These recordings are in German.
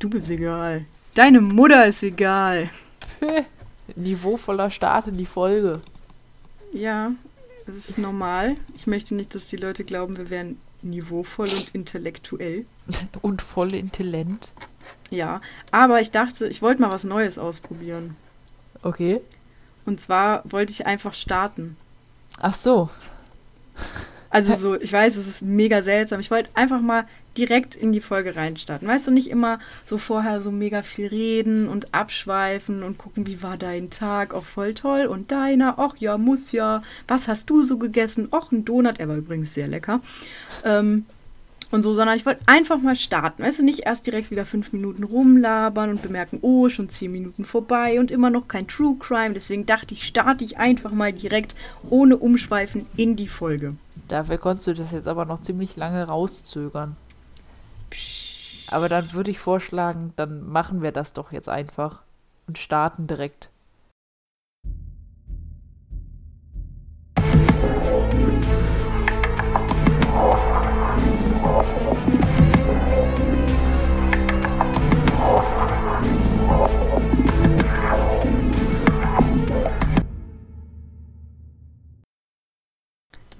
Du bist egal. Deine Mutter ist egal. Niveauvoller Start in die Folge. Ja, das ist normal. Ich möchte nicht, dass die Leute glauben, wir wären niveauvoll und intellektuell. Und voll Intellent. Ja, aber ich dachte, ich wollte mal was Neues ausprobieren. Okay. Und zwar wollte ich einfach starten. Ach so. Also so, ich weiß, es ist mega seltsam. Ich wollte einfach mal direkt in die Folge reinstarten. Weißt du, nicht immer so vorher so mega viel reden und abschweifen und gucken, wie war dein Tag? Auch voll toll. Und deiner? Ach ja, muss ja. Was hast du so gegessen? Och, ein Donut. Er war übrigens sehr lecker. Ähm, und so, sondern ich wollte einfach mal starten. Weißt du, nicht erst direkt wieder fünf Minuten rumlabern und bemerken, oh, schon zehn Minuten vorbei und immer noch kein True Crime. Deswegen dachte ich, starte ich einfach mal direkt ohne Umschweifen in die Folge. Dafür konntest du das jetzt aber noch ziemlich lange rauszögern. Aber dann würde ich vorschlagen, dann machen wir das doch jetzt einfach und starten direkt.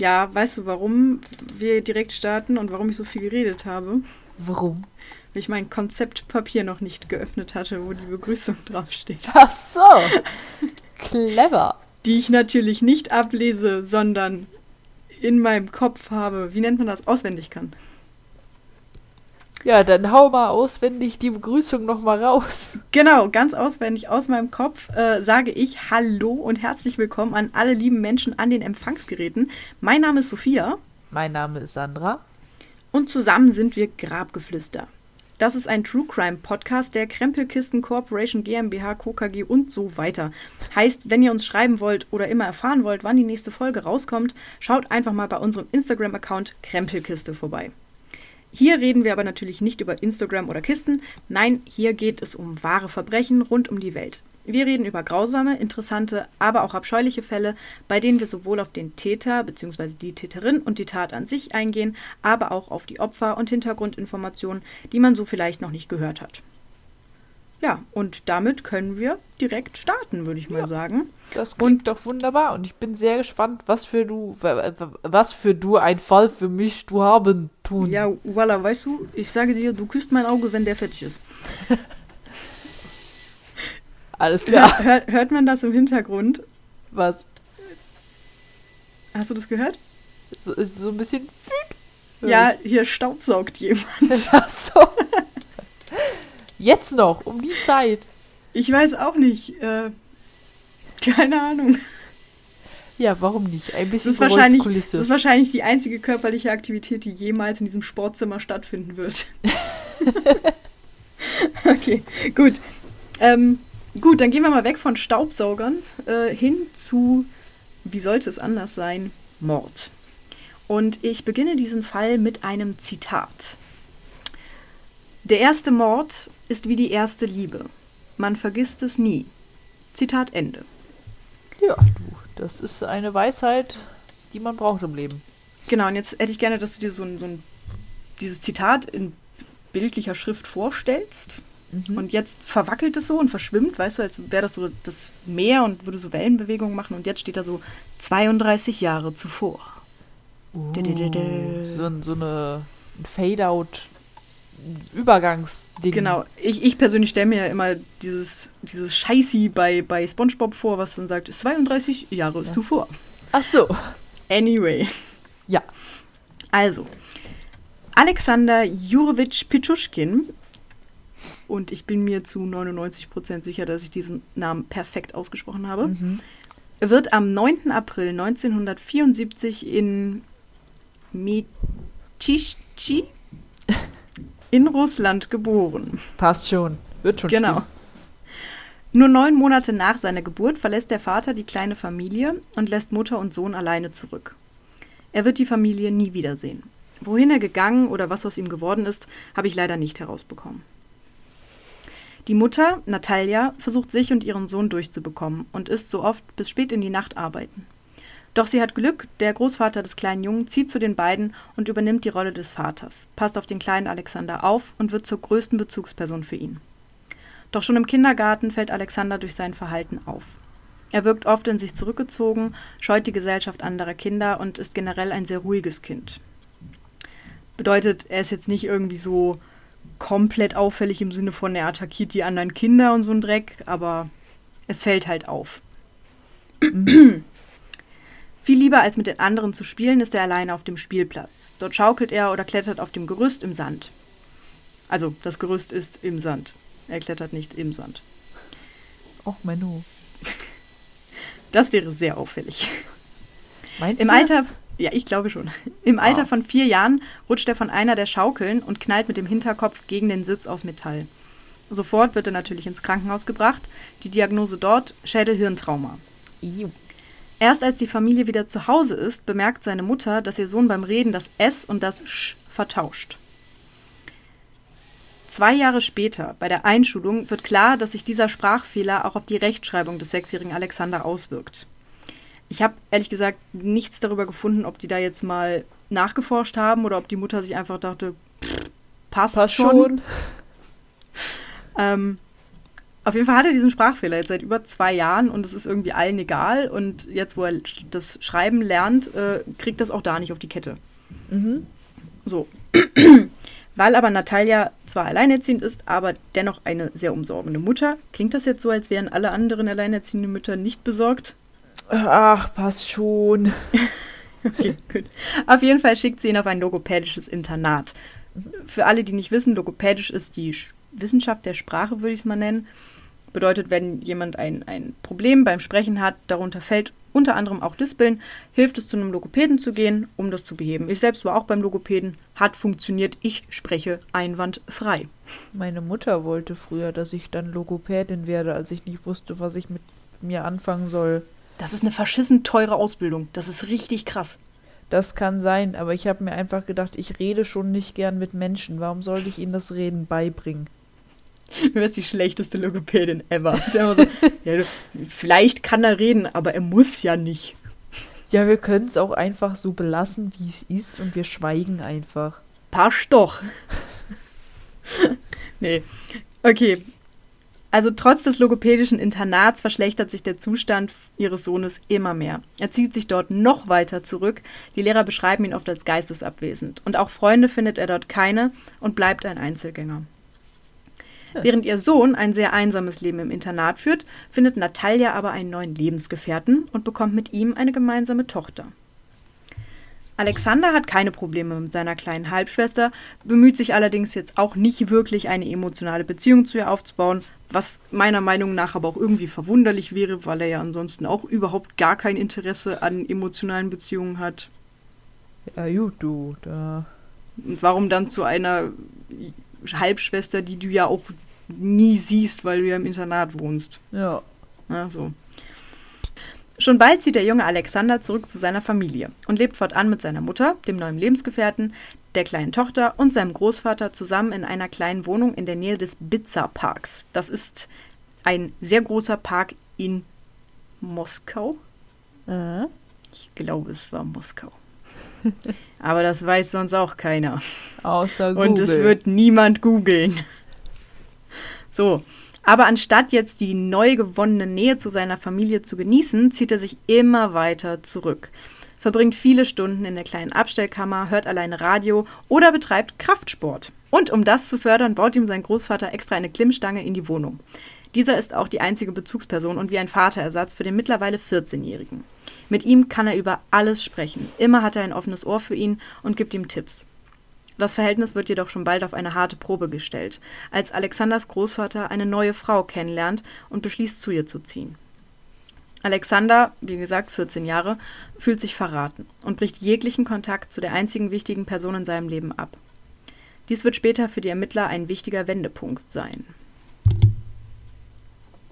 Ja, weißt du, warum wir direkt starten und warum ich so viel geredet habe? Warum? Weil ich mein Konzeptpapier noch nicht geöffnet hatte, wo die Begrüßung draufsteht. Ach so. Clever. Die ich natürlich nicht ablese, sondern in meinem Kopf habe. Wie nennt man das? Auswendig kann. Ja, dann hau mal auswendig die Begrüßung nochmal raus. Genau, ganz auswendig aus meinem Kopf äh, sage ich Hallo und herzlich willkommen an alle lieben Menschen an den Empfangsgeräten. Mein Name ist Sophia. Mein Name ist Sandra. Und zusammen sind wir Grabgeflüster. Das ist ein True Crime Podcast der Krempelkisten Corporation GmbH, Co. Und so weiter. Heißt, wenn ihr uns schreiben wollt oder immer erfahren wollt, wann die nächste Folge rauskommt, schaut einfach mal bei unserem Instagram-Account Krempelkiste vorbei. Hier reden wir aber natürlich nicht über Instagram oder Kisten. Nein, hier geht es um wahre Verbrechen rund um die Welt. Wir reden über grausame, interessante, aber auch abscheuliche Fälle, bei denen wir sowohl auf den Täter bzw. die Täterin und die Tat an sich eingehen, aber auch auf die Opfer und Hintergrundinformationen, die man so vielleicht noch nicht gehört hat. Ja, und damit können wir direkt starten, würde ich mal Ja. sagen. Das klingt doch wunderbar und ich bin sehr gespannt, was für du, was für du ein Fall für mich du haben tun. Ja, voila, weißt du, ich sage dir, du küsst mein Auge, wenn der fertig ist. Alles klar. Hört, hört, hört man das im Hintergrund? Was? Hast du das gehört? So, ist so ein bisschen. Ja, hier staubsaugt jemand. Ach so. Jetzt noch, um die Zeit. Ich weiß auch nicht. Äh, keine Ahnung. Ja, warum nicht? Ein Das bisschen ist, wahrscheinlich, das ist wahrscheinlich die einzige körperliche Aktivität, die jemals in diesem Sportzimmer stattfinden wird. okay, gut. Ähm, gut, dann gehen wir mal weg von Staubsaugern äh, hin zu, wie sollte es anders sein, Mord. Und ich beginne diesen Fall mit einem Zitat. Der erste Mord ist wie die erste Liebe. Man vergisst es nie. Zitat Ende. Ja, du, das ist eine Weisheit, die man braucht im Leben. Genau, und jetzt hätte ich gerne, dass du dir so ein, so ein dieses Zitat in bildlicher Schrift vorstellst. Mhm. Und jetzt verwackelt es so und verschwimmt, weißt du, als wäre das so das Meer und würde so Wellenbewegungen machen. Und jetzt steht da so 32 Jahre zuvor. Uh, so, so eine ein Fade-out Übergangsding. Genau, ich, ich persönlich stelle mir ja immer dieses, dieses Scheißi bei, bei Spongebob vor, was dann sagt, 32 Jahre Ja. zuvor. Ach so. Anyway. Ja. Also, Alexander Jurowitsch Pichuschkin, und ich bin mir zu 99% sicher, dass ich diesen Namen perfekt ausgesprochen habe, Mhm. wird am 9. April 1974 in Mitischchi in Russland geboren. Passt schon. Wird schon Genau. stimmen. Nur neun Monate nach seiner Geburt verlässt der Vater die kleine Familie und lässt Mutter und Sohn alleine zurück. Er wird die Familie nie wiedersehen. Wohin er gegangen oder was aus ihm geworden ist, habe ich leider nicht herausbekommen. Die Mutter, Natalia, versucht sich und ihren Sohn durchzubekommen und ist so oft bis spät in die Nacht arbeiten. Doch sie hat Glück, der Großvater des kleinen Jungen zieht zu den beiden und übernimmt die Rolle des Vaters, passt auf den kleinen Alexander auf und wird zur größten Bezugsperson für ihn. Doch schon im Kindergarten fällt Alexander durch sein Verhalten auf. Er wirkt oft in sich zurückgezogen, scheut die Gesellschaft anderer Kinder und ist generell ein sehr ruhiges Kind. Bedeutet, er ist jetzt nicht irgendwie so komplett auffällig im Sinne von, er attackiert die anderen Kinder und so ein Dreck, aber es fällt halt auf. Viel lieber als mit den anderen zu spielen, ist er alleine auf dem Spielplatz. Dort schaukelt er oder klettert auf dem Gerüst im Sand. Also, das Gerüst ist im Sand. Er klettert nicht im Sand. Och, Menno. Das wäre sehr auffällig. Meinst Im du? Alter, ja, ich glaube schon. Im Alter Ah. von vier Jahren rutscht er von einer der Schaukeln und knallt mit dem Hinterkopf gegen den Sitz aus Metall. Sofort wird er natürlich ins Krankenhaus gebracht. Die Diagnose dort Schädel-Hirntrauma. Iu. Erst als die Familie wieder zu Hause ist, bemerkt seine Mutter, dass ihr Sohn beim Reden das S und das Sch vertauscht. Zwei Jahre später, bei der Einschulung, wird klar, dass sich dieser Sprachfehler auch auf die Rechtschreibung des sechsjährigen Alexander auswirkt. Ich habe ehrlich gesagt nichts darüber gefunden, ob die da jetzt mal nachgeforscht haben oder ob die Mutter sich einfach dachte, pff, passt, Passt schon. schon. Ähm, auf jeden Fall hat er diesen Sprachfehler jetzt seit über zwei Jahren und es ist irgendwie allen egal. Und jetzt, wo er das Schreiben lernt, äh, kriegt das auch da nicht auf die Kette. Mhm. So. Weil aber Natalia zwar alleinerziehend ist, aber dennoch eine sehr umsorgende Mutter. Klingt das jetzt so, als wären alle anderen alleinerziehenden Mütter nicht besorgt? Ach, passt schon. Okay, gut. Auf jeden Fall schickt sie ihn auf ein logopädisches Internat. Für alle, die nicht wissen, logopädisch ist die Sch- Wissenschaft der Sprache, würde ich es mal nennen. Bedeutet, wenn jemand ein, ein Problem beim Sprechen hat, darunter fällt unter anderem auch Lispeln, hilft es zu einem Logopäden zu gehen, um das zu beheben. Ich selbst war auch beim Logopäden, hat funktioniert, ich spreche einwandfrei. Meine Mutter wollte früher, dass ich dann Logopädin werde, als ich nicht wusste, was ich mit mir anfangen soll. Das ist eine verschissen teure Ausbildung. Das ist richtig krass. Das kann sein, aber ich habe mir einfach gedacht, ich rede schon nicht gern mit Menschen. Warum sollte ich ihnen das Reden beibringen? Du wärst die schlechteste Logopädin ever. Ja so, ja, du, vielleicht kann er reden, aber er muss ja nicht. Ja, wir können es auch einfach so belassen, wie es ist und wir schweigen einfach. Passt doch. nee. Okay. Also trotz des logopädischen Internats verschlechtert sich der Zustand ihres Sohnes immer mehr. Er zieht sich dort noch weiter zurück. Die Lehrer beschreiben ihn oft als geistesabwesend. Und auch Freunde findet er dort keine und bleibt ein Einzelgänger. Während ihr Sohn ein sehr einsames Leben im Internat führt, findet Natalia aber einen neuen Lebensgefährten und bekommt mit ihm eine gemeinsame Tochter. Alexander hat keine Probleme mit seiner kleinen Halbschwester, bemüht sich allerdings jetzt auch nicht wirklich eine emotionale Beziehung zu ihr aufzubauen, was meiner Meinung nach aber auch irgendwie verwunderlich wäre, weil er ja ansonsten auch überhaupt gar kein Interesse an emotionalen Beziehungen hat. Ja, gut, du, da. Und warum dann zu einer Halbschwester, die du ja auch nie siehst, weil du ja im Internat wohnst? Ja. Ja, so. Schon bald zieht der junge Alexander zurück zu seiner Familie und lebt fortan mit seiner Mutter, dem neuen Lebensgefährten, der kleinen Tochter und seinem Großvater zusammen in einer kleinen Wohnung in der Nähe des Bitzer Parks. Das ist ein sehr großer Park in Moskau. Äh? Ich glaube, es war Moskau. Aber das weiß sonst auch keiner. Außer Google. Und es wird niemand googeln. So. Aber anstatt jetzt die neu gewonnene Nähe zu seiner Familie zu genießen, zieht er sich immer weiter zurück. Verbringt viele Stunden in der kleinen Abstellkammer, hört alleine Radio oder betreibt Kraftsport. Und um das zu fördern, baut ihm sein Großvater extra eine Klimmstange in die Wohnung. Dieser ist auch die einzige Bezugsperson und wie ein Vaterersatz für den mittlerweile 14-Jährigen. Mit ihm kann er über alles sprechen. Immer hat er ein offenes Ohr für ihn und gibt ihm Tipps. Das Verhältnis wird jedoch schon bald auf eine harte Probe gestellt, als Alexanders Großvater eine neue Frau kennenlernt und beschließt, zu ihr zu ziehen. Alexander, wie gesagt 14 Jahre, fühlt sich verraten und bricht jeglichen Kontakt zu der einzigen wichtigen Person in seinem Leben ab. Dies wird später für die Ermittler ein wichtiger Wendepunkt sein.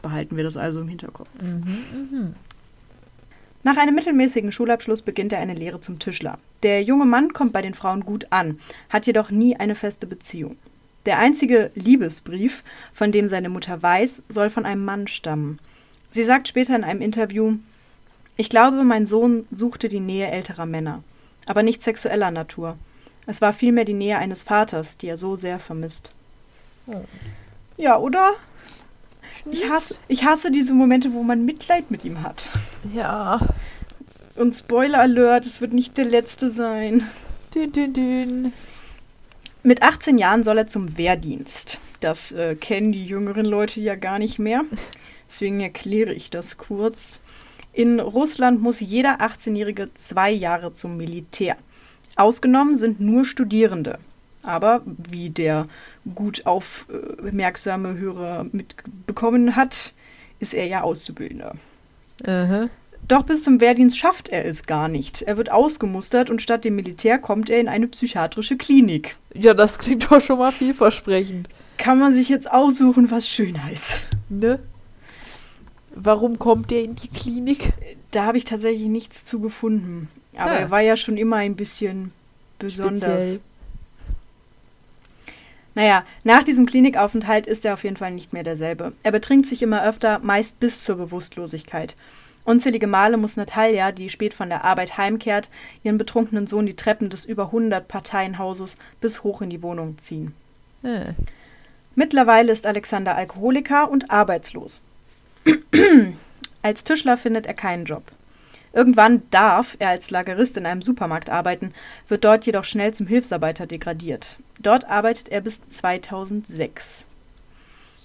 Behalten wir das also im Hinterkopf. Nach einem mittelmäßigen Schulabschluss beginnt er eine Lehre zum Tischler. Der junge Mann kommt bei den Frauen gut an, hat jedoch nie eine feste Beziehung. Der einzige Liebesbrief, von dem seine Mutter weiß, soll von einem Mann stammen. Sie sagt später in einem Interview, Ich glaube, mein Sohn suchte die Nähe älterer Männer, aber nicht sexueller Natur. Es war vielmehr die Nähe eines Vaters, die er so sehr vermisst. Oh. Ja, oder? Ich hasse, ich hasse diese Momente, wo man Mitleid mit ihm hat. Ja. Und Spoiler Alert, es wird nicht der letzte sein. Dün, dün, dün. Mit 18 Jahren soll er zum Wehrdienst. Das äh, kennen die jüngeren Leute ja gar nicht mehr. Deswegen erkläre ich das kurz. In Russland muss jeder 18-Jährige zwei Jahre zum Militär. Ausgenommen sind nur Studierende. Aber wie der gut aufmerksame Hörer mitbekommen hat, ist er ja Auszubildender. Aha. Doch bis zum Wehrdienst schafft er es gar nicht. Er wird ausgemustert und statt dem Militär kommt er in eine psychiatrische Klinik. Ja, das klingt doch schon mal vielversprechend. Kann man sich jetzt aussuchen, was schöner ist. Ne? Warum kommt der in die Klinik? Da habe ich tatsächlich nichts zu gefunden. Aber Ja. er war ja schon immer ein bisschen besonders. Speziell. Naja, nach diesem Klinikaufenthalt ist er auf jeden Fall nicht mehr derselbe. Er betrinkt sich immer öfter, meist bis zur Bewusstlosigkeit. Unzählige Male muss Natalia, die spät von der Arbeit heimkehrt, ihren betrunkenen Sohn die Treppen des über 100 Parteienhauses bis hoch in die Wohnung ziehen. Äh. Mittlerweile ist Alexander Alkoholiker und arbeitslos. als Tischler findet er keinen Job. Irgendwann darf er als Lagerist in einem Supermarkt arbeiten, wird dort jedoch schnell zum Hilfsarbeiter degradiert. Dort arbeitet er bis 2006.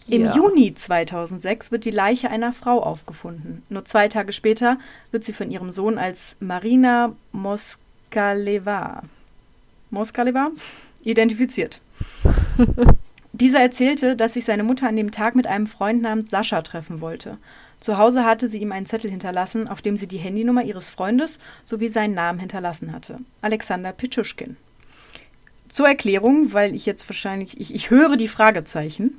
Im Ja. Juni 2006 wird die Leiche einer Frau aufgefunden. Nur zwei Tage später wird sie von ihrem Sohn als Marina Moskaleva, Moskaleva identifiziert. Dieser erzählte, dass sich seine Mutter an dem Tag mit einem Freund namens Sascha treffen wollte. Zu Hause hatte sie ihm einen Zettel hinterlassen, auf dem sie die Handynummer ihres Freundes sowie seinen Namen hinterlassen hatte. Alexander Pitschuschkin. Zur Erklärung, weil ich jetzt wahrscheinlich, ich, ich höre die Fragezeichen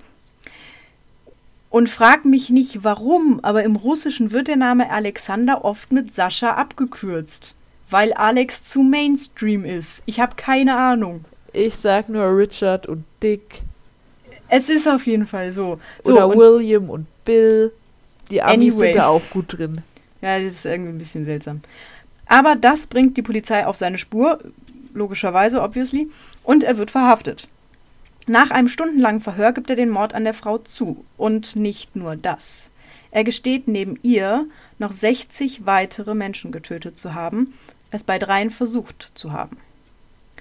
und frag mich nicht warum, aber im Russischen wird der Name Alexander oft mit Sascha abgekürzt, weil Alex zu Mainstream ist. Ich habe keine Ahnung. Ich sag nur Richard und Dick. Es ist auf jeden Fall so. so Oder William und Bill. Die Amis Anyway. sind da auch gut drin. Ja, das ist irgendwie ein bisschen seltsam. Aber das bringt die Polizei auf seine Spur, logischerweise, obviously, und er wird verhaftet. Nach einem stundenlangen Verhör gibt er den Mord an der Frau zu. Und nicht nur das. Er gesteht neben ihr noch 60 weitere Menschen getötet zu haben, es bei dreien versucht zu haben.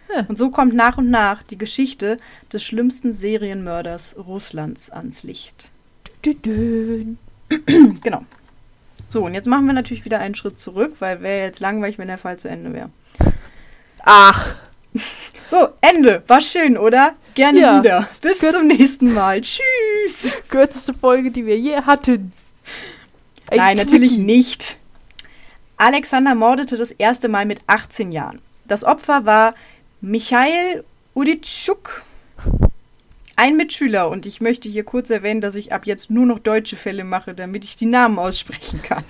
Hm. Und so kommt nach und nach die Geschichte des schlimmsten Serienmörders Russlands ans Licht. Dün, dün. Genau. So, und jetzt machen wir natürlich wieder einen Schritt zurück, weil wäre jetzt langweilig, wenn der Fall zu Ende wäre. Ach, So, Ende. War schön, oder? Gerne Ja. wieder. Bis Kürz- zum nächsten Mal. Tschüss. kürzeste Folge, die wir je hatten. Ein Nein, natürlich nicht. Alexander mordete das erste Mal mit 18 Jahren. Das Opfer war Michael Uditschuk, ein Mitschüler. Und ich möchte hier kurz erwähnen, dass ich ab jetzt nur noch deutsche Fälle mache, damit ich die Namen aussprechen kann.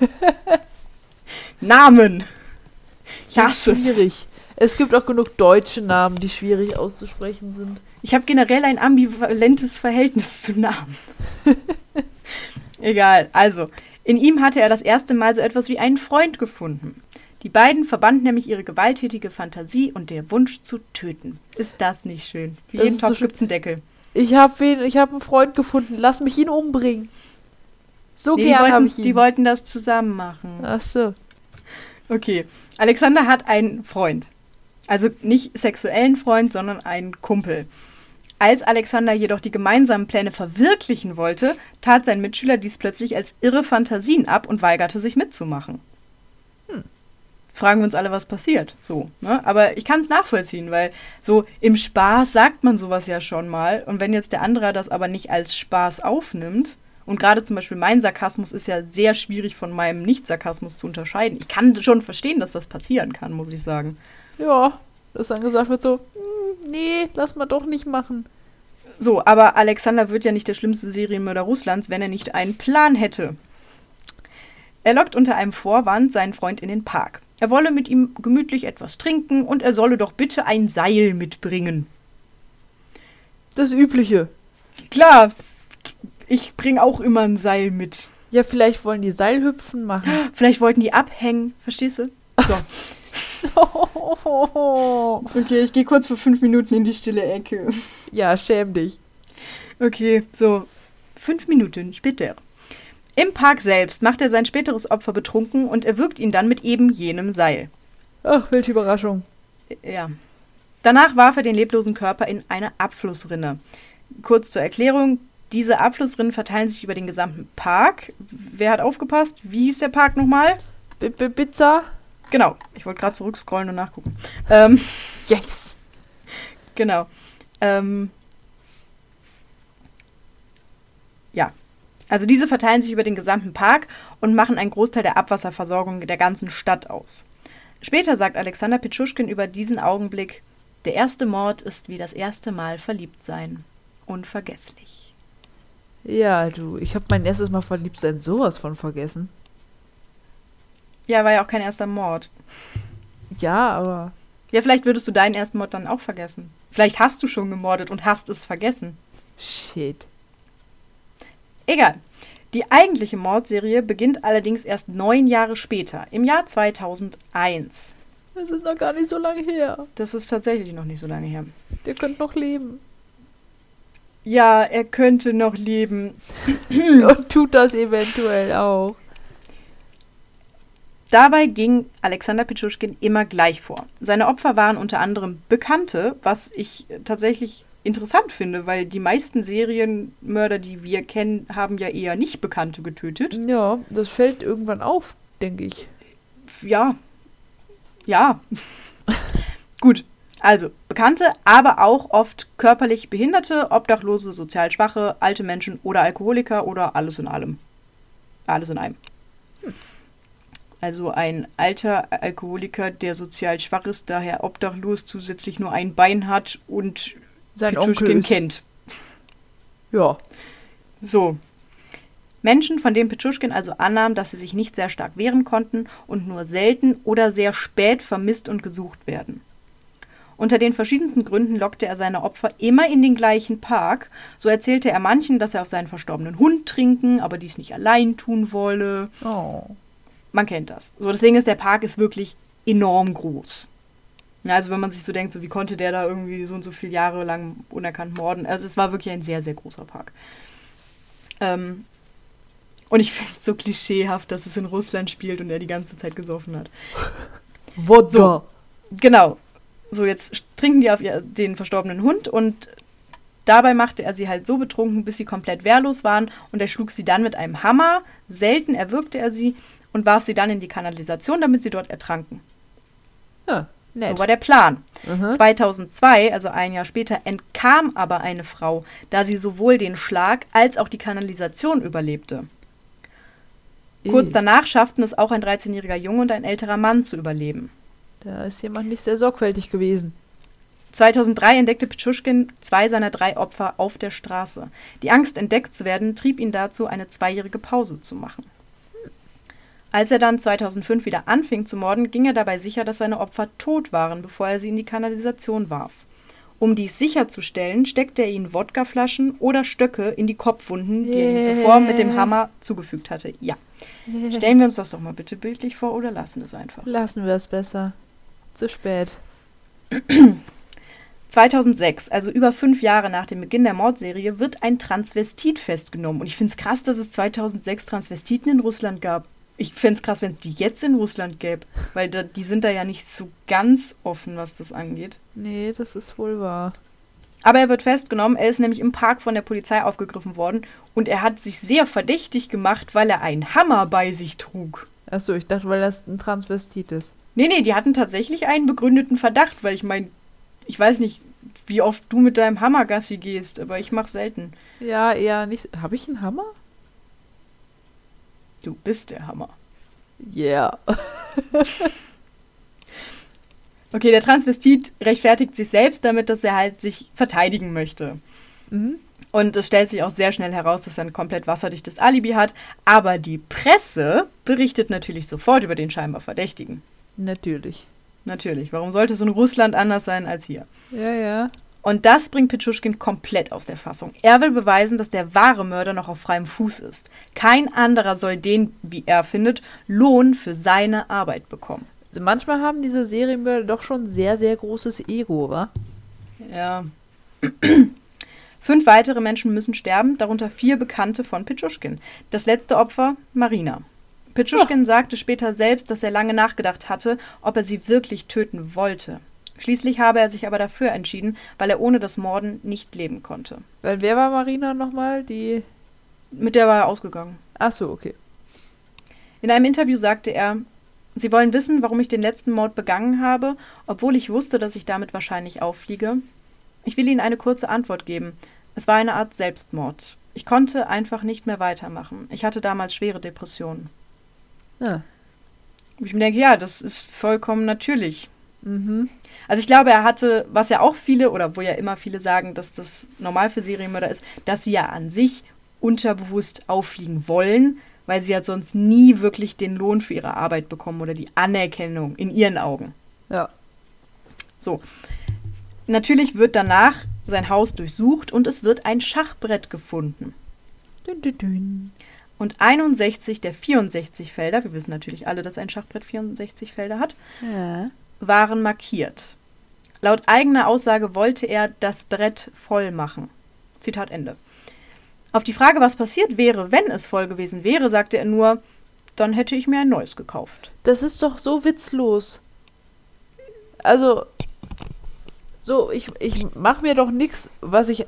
Namen. Ich hasse es. Schwierig. Es gibt auch genug deutsche Namen, die schwierig auszusprechen sind. Ich habe generell ein ambivalentes Verhältnis zu Namen. Egal, also, in ihm hatte er das erste Mal so etwas wie einen Freund gefunden. Die beiden verbanden nämlich ihre gewalttätige Fantasie und der Wunsch zu töten. Ist das nicht schön? Für Das jeden so Topf schön. gibt's einen Deckel. Ich habe wen, ich habe einen Freund gefunden. Lass mich ihn umbringen. So Nee, gern habe ich ihn. die wollten das zusammen machen. Ach so. Okay, Alexander hat einen Freund. Also nicht sexuellen Freund, sondern einen Kumpel. Als Alexander jedoch die gemeinsamen Pläne verwirklichen wollte, tat sein Mitschüler dies plötzlich als irre Fantasien ab und weigerte sich mitzumachen. Hm. Jetzt fragen wir uns alle, was passiert. So, ne? Aber ich kann es nachvollziehen, weil so im Spaß sagt man sowas ja schon mal. Und wenn jetzt der andere das aber nicht als Spaß aufnimmt, und gerade zum Beispiel mein Sarkasmus ist ja sehr schwierig von meinem Nicht-Sarkasmus zu unterscheiden. Ich kann schon verstehen, dass das passieren kann, muss ich sagen. Ja, dass dann gesagt wird so, "Hm, nee, lass mal doch nicht machen. So, aber Alexander wird ja nicht der schlimmste Serienmörder Russlands, wenn er nicht einen Plan hätte. Er lockt unter einem Vorwand seinen Freund in den Park. Er wolle mit ihm gemütlich etwas trinken und er solle doch bitte ein Seil mitbringen. Das Übliche. Klar, ich bringe auch immer ein Seil mit. Ja, vielleicht wollen die Seilhüpfen machen. Vielleicht wollten die abhängen, verstehst du? So. Okay, ich gehe kurz für fünf Minuten in die stille Ecke. ja, schäm dich. Okay, so. Fünf Minuten später. Im Park selbst macht er sein späteres Opfer betrunken und erwürgt ihn dann mit eben jenem Seil. Ach, welche Überraschung. Ja. Danach warf er den leblosen Körper in eine Abflussrinne. Kurz zur Erklärung, diese Abflussrinnen verteilen sich über den gesamten Park. Wer hat aufgepasst? Wie hieß der Park nochmal? B -b Pizza? Genau. Ich wollte gerade zurückscrollen und nachgucken. Ähm, Yes. genau. Ähm, ja. Also diese verteilen sich über den gesamten Park und machen einen Großteil der Abwasserversorgung der ganzen Stadt aus. Später sagt Alexander Pitschuschkin über diesen Augenblick, der erste Mord ist wie das erste Mal verliebt sein. Unvergesslich. Ja, du, ich habe mein erstes Mal verliebt sein sowas von vergessen. Ja, war ja auch kein erster Mord. Ja, aber Ja, vielleicht würdest du deinen ersten Mord dann auch vergessen. Vielleicht hast du schon gemordet und hast es vergessen. shit. Egal. Die eigentliche Mordserie beginnt allerdings erst neun Jahre später, im Jahr 2001. Das ist noch gar nicht so lange her. Das ist tatsächlich noch nicht so lange her. Der könnte noch leben. Ja, er könnte noch leben. Und tut das eventuell auch. Dabei ging Alexander Pitschuschkin immer gleich vor. Seine Opfer waren unter anderem Bekannte, was ich tatsächlich interessant finde, weil die meisten Serienmörder, die wir kennen, haben ja eher nicht Bekannte getötet. Ja, das fällt irgendwann auf, denke ich. Ja. Ja. Gut. Also, Bekannte, aber auch oft körperlich Behinderte, Obdachlose, sozial Schwache, alte Menschen oder Alkoholiker oder alles in allem. Alles in einem. Also ein alter Alkoholiker, der sozial schwach ist, daher obdachlos, zusätzlich nur ein Bein hat und Sein Onkel ist, kennt. Ja. So. Menschen, von denen Pitschuschkin also annahm, dass sie sich nicht sehr stark wehren konnten und nur selten oder sehr spät vermisst und gesucht werden. Unter den verschiedensten Gründen lockte er seine Opfer immer in den gleichen Park. So erzählte er manchen, dass er auf seinen verstorbenen Hund trinken, aber dies nicht allein tun wolle. Oh. Man kennt das. So, das Ding ist, der Park ist wirklich enorm groß. Ja, also wenn man sich so denkt, so wie konnte der da irgendwie so und so viele Jahre lang unerkannt morden. Also es war wirklich ein sehr, sehr großer Park. Ähm, und ich finde es so klischeehaft, dass es in Russland spielt und er die ganze Zeit gesoffen hat. Wodka. So. Genau. So, jetzt trinken die auf ihr, den verstorbenen Hund und dabei machte er sie halt so betrunken, bis sie komplett wehrlos waren und er schlug sie dann mit einem Hammer. Selten erwürgte er sie und warf sie dann in die Kanalisation, damit sie dort ertranken. Ja, nett. So war der Plan. Mhm. 2002, also ein Jahr später, entkam aber eine Frau, da sie sowohl den Schlag als auch die Kanalisation überlebte. Kurz Ih, danach schafften es auch ein 13-jähriger Junge und ein älterer Mann zu überleben. Da ist jemand nicht sehr sorgfältig gewesen. 2003 entdeckte Pitschuschkin zwei seiner drei Opfer auf der Straße. Die Angst, entdeckt zu werden, trieb ihn dazu, eine zweijährige Pause zu machen. Als er dann 2005 wieder anfing zu morden, ging er dabei sicher, dass seine Opfer tot waren, bevor er sie in die Kanalisation warf. Um dies sicherzustellen, steckte er ihnen Wodkaflaschen oder Stöcke in die Kopfwunden, die er ihnen zuvor mit dem Hammer zugefügt hatte. Ja. Stellen wir uns das doch mal bitte bildlich vor oder lassen es einfach. Lassen wir es besser. Zu spät. 2006, also über fünf Jahre nach dem Beginn der Mordserie, wird ein Transvestit festgenommen. Und ich finde es krass, dass es 2006 Transvestiten in Russland gab. Ich fände es krass, wenn es die jetzt in Russland gäbe. Weil da, die sind da ja nicht so ganz offen, was das angeht. Nee, das ist wohl wahr. Aber er wird festgenommen. Er ist nämlich im Park von der Polizei aufgegriffen worden. Und er hat sich sehr verdächtig gemacht, weil er einen Hammer bei sich trug. Achso, ich dachte, weil das ein Transvestit ist. Nee, nee, die hatten tatsächlich einen begründeten Verdacht, weil ich meine, ich weiß nicht, wie oft du mit deinem Hammer Gassi gehst, aber ich mach's selten. Ja, eher nicht. Habe ich einen Hammer? Du bist der Hammer. Yeah. Okay, der Transvestit rechtfertigt sich selbst damit, dass er halt sich verteidigen möchte. Mhm. Und es stellt sich auch sehr schnell heraus, dass er ein komplett wasserdichtes Alibi hat. Aber die Presse berichtet natürlich sofort über den scheinbar Verdächtigen. Natürlich. Natürlich. Warum sollte es in Russland anders sein als hier? Ja, ja. Und das bringt Pichuschkin komplett aus der Fassung. Er will beweisen, dass der wahre Mörder noch auf freiem Fuß ist. Kein anderer soll den, wie er findet, Lohn für seine Arbeit bekommen. Also manchmal haben diese Serienmörder doch schon sehr, sehr großes Ego, wa? Ja. Fünf weitere Menschen müssen sterben, darunter vier Bekannte von Pichuschkin. Das letzte Opfer, Marina. Pichuschkin oh. sagte später selbst, dass er lange nachgedacht hatte, ob er sie wirklich töten wollte. Schließlich habe er sich aber dafür entschieden, weil er ohne das Morden nicht leben konnte. Weil wer war Marina nochmal? Die. Mit der war er ausgegangen. Ach so, okay. In einem Interview sagte er, Sie wollen wissen, warum ich den letzten Mord begangen habe, obwohl ich wusste, dass ich damit wahrscheinlich auffliege? Ich will Ihnen eine kurze Antwort geben. Es war eine Art Selbstmord. Ich konnte einfach nicht mehr weitermachen. Ich hatte damals schwere Depressionen. Ja. Ich mir denke, ja, das ist vollkommen natürlich. Mhm. Also ich glaube, er hatte, was ja auch viele, oder wo ja immer viele sagen, dass das normal für Serienmörder ist, dass sie ja an sich unterbewusst auffliegen wollen, weil sie ja sonst nie wirklich den Lohn für ihre Arbeit bekommen oder die Anerkennung in ihren Augen. Ja. So. Natürlich wird danach sein Haus durchsucht und es wird ein Schachbrett gefunden. Dün, dün, dün. Und 61 der 64 Felder, wir wissen natürlich alle, dass ein Schachbrett 64 Felder hat, ja. Waren markiert. Laut eigener Aussage wollte er das Brett voll machen. Zitat Ende. Auf die Frage, was passiert wäre, wenn es voll gewesen wäre, sagte er nur, dann hätte ich mir ein neues gekauft. Das ist doch so witzlos. Also, so, ich, ich mache mir doch nichts, was ich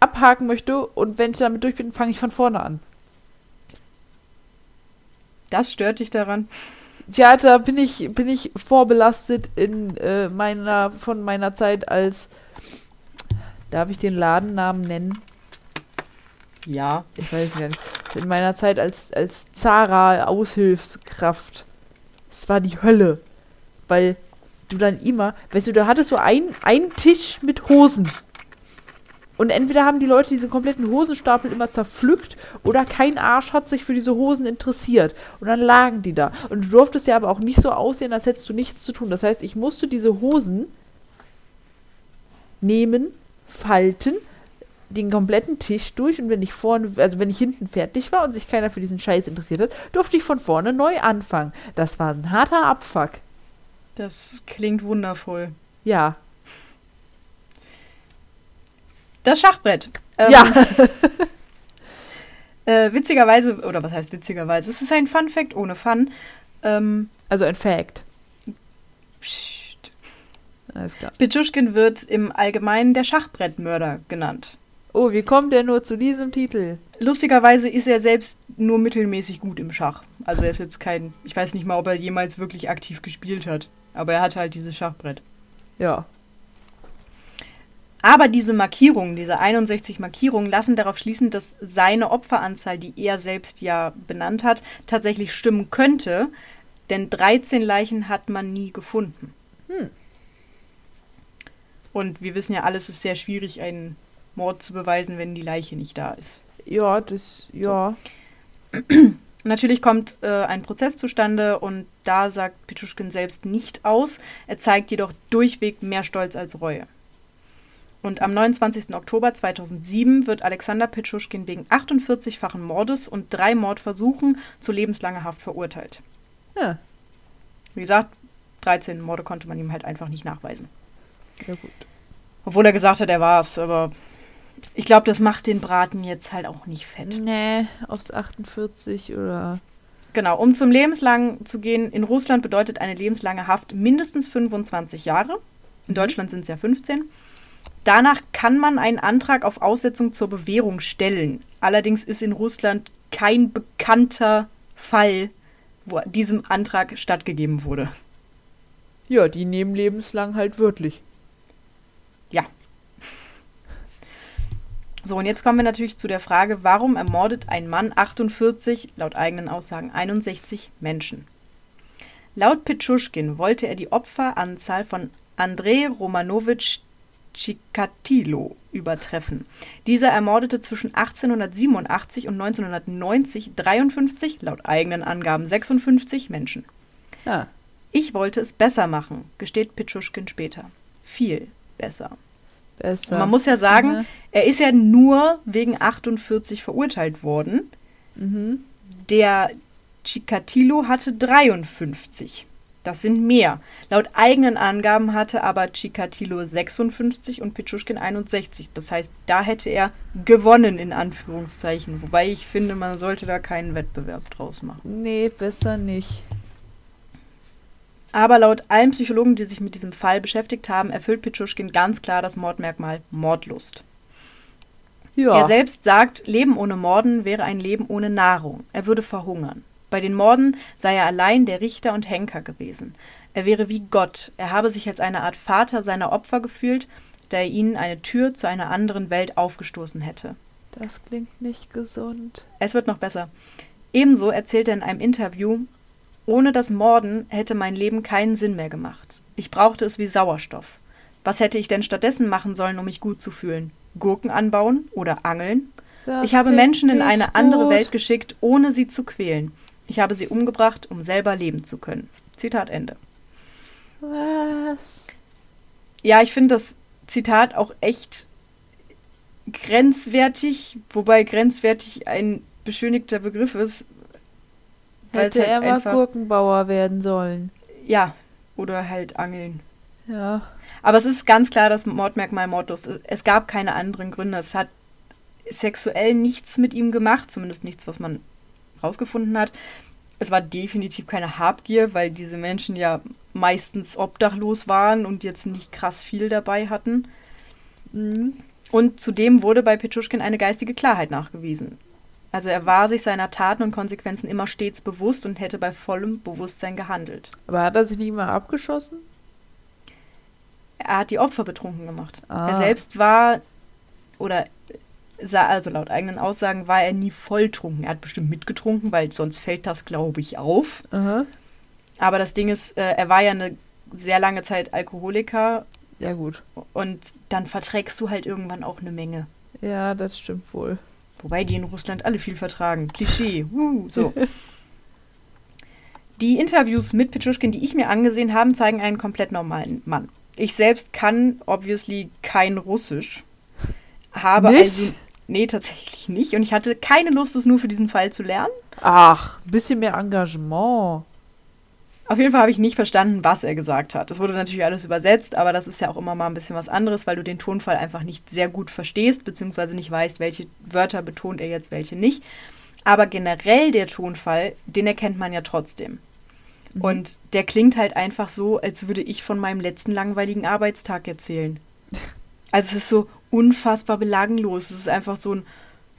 abhaken möchte und wenn ich damit durch bin, fange ich von vorne an. Das stört dich daran? Ja, da bin ich, bin ich vorbelastet in äh, meiner, von meiner Zeit als, darf ich den Ladennamen nennen? Ja. Ich weiß gar nicht. In meiner Zeit als, als Zara-Aushilfskraft. Es war die Hölle. Weil du dann immer, weißt du, da hattest so ein, einen Tisch mit Hosen. Und entweder haben die Leute diesen kompletten Hosenstapel immer zerpflückt oder kein Arsch hat sich für diese Hosen interessiert. Und dann lagen die da. Und du durftest ja aber auch nicht so aussehen, als hättest du nichts zu tun. Das heißt, ich musste diese Hosen nehmen, falten, den kompletten Tisch durch und wenn ich vorne, also wenn ich hinten fertig war und sich keiner für diesen Scheiß interessiert hat, durfte ich von vorne neu anfangen. Das war ein harter Abfuck. Das klingt wundervoll. Ja. Das Schachbrett. Ähm, ja. äh, witzigerweise, oder was heißt witzigerweise? Es ist ein Fun Fact ohne Fun. Ähm, also ein Fact. Psst. Alles klar. Pichuschkin wird im Allgemeinen der Schachbrettmörder genannt. Oh, wie kommt er nur zu diesem Titel? Lustigerweise ist er selbst nur mittelmäßig gut im Schach. Also er ist jetzt kein, ich weiß nicht mal, ob er jemals wirklich aktiv gespielt hat. Aber er hatte halt dieses Schachbrett. Ja. Aber diese Markierungen, diese 61 Markierungen, lassen darauf schließen, dass seine Opferanzahl, die er selbst ja benannt hat, tatsächlich stimmen könnte. Denn 13 Leichen hat man nie gefunden. Hm. Und wir wissen ja, alles ist sehr schwierig, einen Mord zu beweisen, wenn die Leiche nicht da ist. Ja, das, ja. So. Natürlich kommt äh, ein Prozess zustande und da sagt Pichuschkin selbst nicht aus. Er zeigt jedoch durchweg mehr Stolz als Reue. Und am 29. Oktober 2007 wird Alexander Pichuschkin wegen 48-fachen Mordes und drei Mordversuchen zu lebenslanger Haft verurteilt. Ja. Wie gesagt, 13 Morde konnte man ihm halt einfach nicht nachweisen. Ja, gut. Obwohl er gesagt hat, er war es, aber ich glaube, das macht den Braten jetzt halt auch nicht fett. Nee, aufs 48 oder. Genau, um zum lebenslang zu gehen, in Russland bedeutet eine lebenslange Haft mindestens 25 Jahre. In mhm. Deutschland sind es ja 15. Danach kann man einen Antrag auf Aussetzung zur Bewährung stellen. Allerdings ist in Russland kein bekannter Fall, wo diesem Antrag stattgegeben wurde. Ja, die nehmen lebenslang halt wörtlich. Ja, so, und jetzt kommen wir natürlich zu der Frage, warum ermordet ein Mann 48, laut eigenen Aussagen 61 Menschen? Laut Pitschuschkin wollte er die Opferanzahl von Andrei Romanowitsch Chikatilo übertreffen. Dieser ermordete zwischen 1887 und 1990 53, laut eigenen Angaben 56 Menschen. Ja. Ich wollte es besser machen, gesteht Pitschuschkin später. Viel besser. Besser. Und man muss ja sagen, Mhm. er ist ja nur wegen 48 verurteilt worden. Mhm. Der Chikatilo hatte 53. Das sind mehr. Laut eigenen Angaben hatte aber Chikatilo 56 und Pichuschkin 61. Das heißt, da hätte er gewonnen, in Anführungszeichen. Wobei ich finde, man sollte da keinen Wettbewerb draus machen. Nee, besser nicht. Aber laut allen Psychologen, die sich mit diesem Fall beschäftigt haben, erfüllt Pichuschkin ganz klar das Mordmerkmal Mordlust. Ja. Er selbst sagt, Leben ohne Morden wäre ein Leben ohne Nahrung. Er würde verhungern. Bei den Morden sei er allein der Richter und Henker gewesen. Er wäre wie Gott. Er habe sich als eine Art Vater seiner Opfer gefühlt, da er ihnen eine Tür zu einer anderen Welt aufgestoßen hätte. Das klingt nicht gesund. Es wird noch besser. Ebenso erzählt er in einem Interview, ohne das Morden hätte mein Leben keinen Sinn mehr gemacht. Ich brauchte es wie Sauerstoff. Was hätte ich denn stattdessen machen sollen, um mich gut zu fühlen? Gurken anbauen oder angeln? Das ich habe Menschen in eine andere gut. Welt geschickt, ohne sie zu quälen. Ich habe sie umgebracht, um selber leben zu können. Zitat Ende. Was? Ja, ich finde das Zitat auch echt grenzwertig, wobei grenzwertig ein beschönigter Begriff ist. Hätte halt er mal Gurkenbauer werden sollen. Ja, oder halt angeln. Ja. Aber es ist ganz klar das Mordmerkmal Mordlust. Es gab keine anderen Gründe. Es hat sexuell nichts mit ihm gemacht, zumindest nichts, was man rausgefunden hat. Es war definitiv keine Habgier, weil diese Menschen ja meistens obdachlos waren und jetzt nicht krass viel dabei hatten. Mhm. Und zudem wurde bei Pichuschkin eine geistige Klarheit nachgewiesen. Also er war sich seiner Taten und Konsequenzen immer stets bewusst und hätte bei vollem Bewusstsein gehandelt. Aber hat er sich nicht mal abgeschossen? Er hat die Opfer betrunken gemacht. Ah. Er selbst war, oder also laut eigenen Aussagen, war er nie volltrunken. Er hat bestimmt mitgetrunken, weil sonst fällt das, glaube ich, auf. Aha. Aber das Ding ist, äh, er war ja eine sehr lange Zeit Alkoholiker Ja, gut. und dann verträgst du halt irgendwann auch eine Menge. Ja, das stimmt wohl. Wobei die in Russland alle viel vertragen. Klischee. Uh, so. Die Interviews mit Pichuschkin, die ich mir angesehen habe, zeigen einen komplett normalen Mann. Ich selbst kann obviously kein Russisch. Habe Nicht? also. Nee, tatsächlich nicht. Und ich hatte keine Lust, es nur für diesen Fall zu lernen. Ach, ein bisschen mehr Engagement. Auf jeden Fall habe ich nicht verstanden, was er gesagt hat. Das wurde natürlich alles übersetzt, aber das ist ja auch immer mal ein bisschen was anderes, weil du den Tonfall einfach nicht sehr gut verstehst, beziehungsweise nicht weißt, welche Wörter betont er jetzt, welche nicht. Aber generell der Tonfall, den erkennt man ja trotzdem. Und der klingt halt einfach so, als würde ich von meinem letzten langweiligen Arbeitstag erzählen. Also es ist so unfassbar belanglos. Es ist einfach so ein,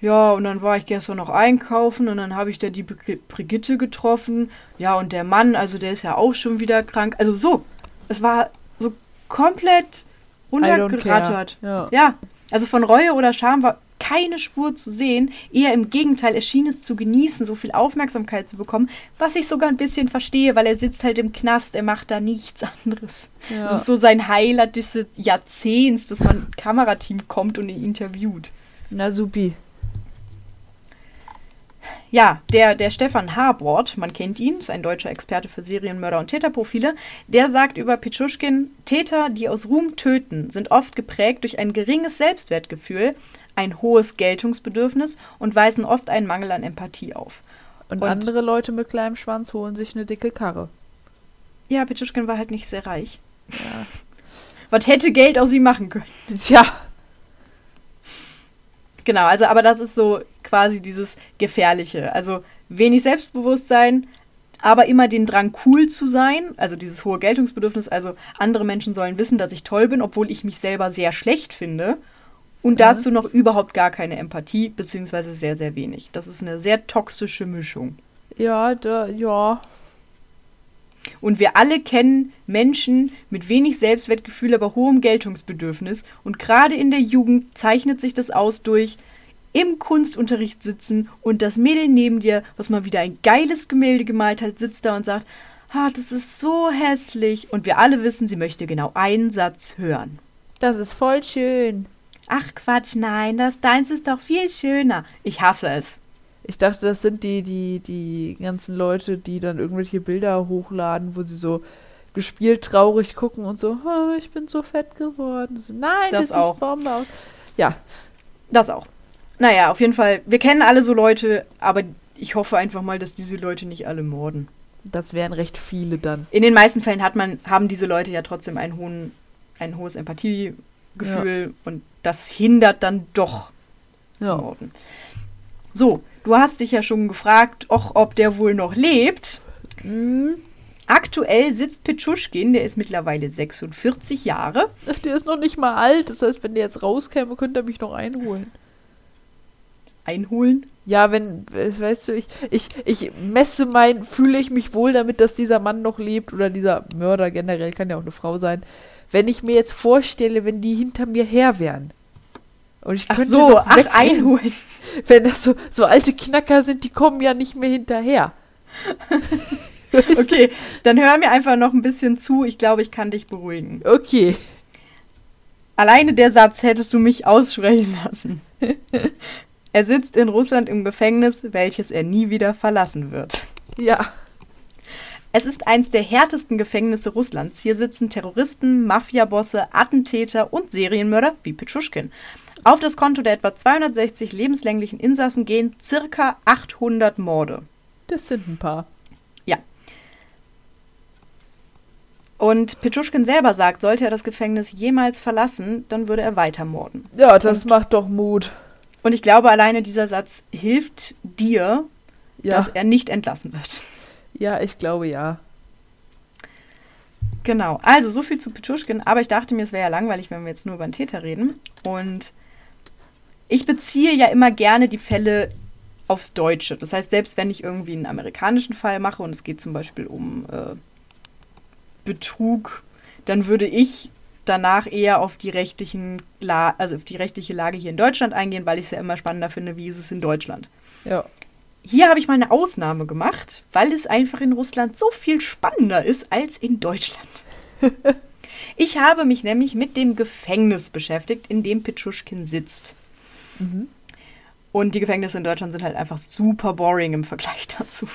ja, und dann war ich gestern noch einkaufen und dann habe ich da die Bri- Brigitte getroffen. Ja, und der Mann, also der ist ja auch schon wieder krank. Also so, es war so komplett runtergerattert. Ja. Ja, also von Reue oder Scham war keine Spur zu sehen. Eher im Gegenteil, er schien es zu genießen, so viel Aufmerksamkeit zu bekommen, was ich sogar ein bisschen verstehe, weil er sitzt halt im Knast, er macht da nichts anderes. Ja. Das ist so sein Highlight des Jahrzehnts, dass man ein Kamerateam kommt und ihn interviewt. Na supi. Ja, der, der Stefan Harbord, man kennt ihn, ist ein deutscher Experte für Serienmörder und Täterprofile, der sagt über Pichuschkin, Täter, die aus Ruhm töten, sind oft geprägt durch ein geringes Selbstwertgefühl, ein hohes Geltungsbedürfnis und weisen oft einen Mangel an Empathie auf. Und, Und- andere Leute mit kleinem Schwanz holen sich eine dicke Karre. Ja, Pichuschkin war halt nicht sehr reich. Ja. Was hätte Geld aus ihm machen können? Tja. Genau, also aber das ist so quasi dieses Gefährliche. Also wenig Selbstbewusstsein, aber immer den Drang, cool zu sein. Also dieses hohe Geltungsbedürfnis. Also andere Menschen sollen wissen, dass ich toll bin, obwohl ich mich selber sehr schlecht finde. Und Ja. dazu noch überhaupt gar keine Empathie, beziehungsweise sehr, sehr wenig. Das ist eine sehr toxische Mischung. Ja, da, ja. Und wir alle kennen Menschen mit wenig Selbstwertgefühl, aber hohem Geltungsbedürfnis. Und gerade in der Jugend zeichnet sich das aus durch im Kunstunterricht sitzen und das Mädel neben dir, was mal wieder ein geiles Gemälde gemalt hat, sitzt da und sagt, ah, das ist so hässlich. Und wir alle wissen, sie möchte genau einen Satz hören. Das ist voll schön. Ach Quatsch, nein, das deins ist doch viel schöner. Ich hasse es. Ich dachte, das sind die, die, die ganzen Leute, die dann irgendwelche Bilder hochladen, wo sie so gespielt traurig gucken und so, oh, ich bin so fett geworden. Nein, Das das, auch. ist Bombe aus. Ja, Das auch. Naja, auf jeden Fall, wir kennen alle so Leute, aber ich hoffe einfach mal, dass diese Leute nicht alle morden. das wären recht viele dann. In den meisten Fällen hat man, haben diese Leute ja trotzdem einen hohen, ein hohes Empathiegefühl und das hindert dann doch zu Ja. morden. So, du hast dich ja schon gefragt, och, ob der wohl noch lebt. Hm, Aktuell sitzt Petschuschkin, der ist mittlerweile 46 Jahre. der ist noch nicht mal alt. Das heißt, wenn der jetzt rauskäme, könnte er mich noch einholen. Einholen. Ja, wenn, äh, weißt du, ich, ich, ich messe mein, fühle ich mich wohl damit, dass dieser Mann noch lebt oder dieser Mörder generell, kann ja auch eine Frau sein. Wenn ich mir jetzt vorstelle, wenn die hinter mir her wären. Und ich Ach könnte so, noch ach, einholen. Wenn das so, so alte Knacker sind, die kommen ja nicht mehr hinterher. Okay, dann hör mir einfach noch ein bisschen zu. Ich glaube, ich kann dich beruhigen. Okay. Alleine der Satz hättest du mich aussprechen lassen. er sitzt in Russland im Gefängnis, welches er nie wieder verlassen wird. Ja. Es ist eins der härtesten Gefängnisse Russlands. Hier sitzen Terroristen, Mafiabosse, Attentäter und Serienmörder wie Petschuschkin. Auf das Konto der etwa 260 lebenslänglichen Insassen gehen circa 800 Morde. Das sind ein paar. Ja. Und Petschuschkin selber sagt, sollte er das Gefängnis jemals verlassen, dann würde er weiter morden. Ja, das macht doch Mut. Und ich glaube, alleine dieser Satz hilft dir, Ja. dass er nicht entlassen wird. Ja, ich glaube ja. Genau, also so viel zu Petschuschkin, aber ich dachte mir, es wäre ja langweilig, wenn wir jetzt nur über den Täter reden. Und ich beziehe ja immer gerne die Fälle aufs Deutsche. Das heißt, selbst wenn ich irgendwie einen amerikanischen Fall mache und es geht zum Beispiel um äh, Betrug, dann würde ich danach eher auf die rechtlichen La also auf die rechtliche Lage hier in Deutschland eingehen, weil ich es ja immer spannender finde, wie ist es in Deutschland. Ja. Hier habe ich mal eine Ausnahme gemacht, weil es einfach in Russland so viel spannender ist als in Deutschland. ich habe mich nämlich mit dem Gefängnis beschäftigt, in dem Petschuschkin sitzt. Mhm. Und die Gefängnisse in Deutschland sind halt einfach super boring im Vergleich dazu.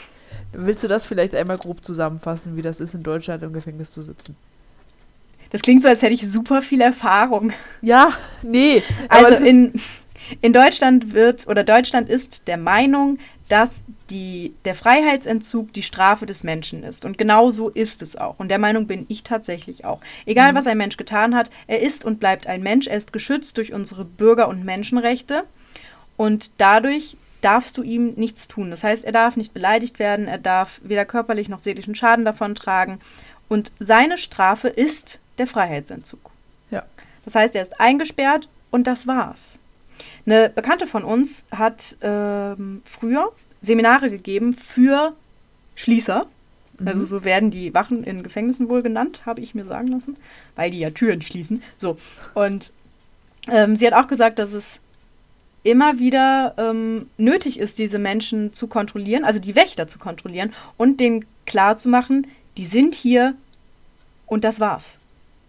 Willst du das vielleicht einmal grob zusammenfassen, wie das ist, in Deutschland im Gefängnis zu sitzen? Das klingt so, als hätte ich super viel Erfahrung. Ja, nee. aber Also in, in Deutschland wird oder Deutschland ist der Meinung, dass die, der Freiheitsentzug die Strafe des Menschen ist. Und genau so ist es auch. Und der Meinung bin ich tatsächlich auch. Egal, was ein Mensch getan hat, er ist und bleibt ein Mensch. Er ist geschützt durch unsere Bürger- und Menschenrechte. Und dadurch darfst du ihm nichts tun. Das heißt, er darf nicht beleidigt werden, er darf weder körperlich noch seelischen Schaden davontragen. Und seine Strafe ist der Freiheitsentzug. Ja. Das heißt, er ist eingesperrt und das war's. Eine Bekannte von uns hat ähm, früher Seminare gegeben für Schließer. Also so werden die Wachen in Gefängnissen wohl genannt, habe ich mir sagen lassen, weil die ja Türen schließen. So. Und ähm, sie hat auch gesagt, dass es immer wieder ähm, nötig ist, diese Menschen zu kontrollieren, also die Wächter zu kontrollieren und denen klarzumachen, die sind hier und das war's.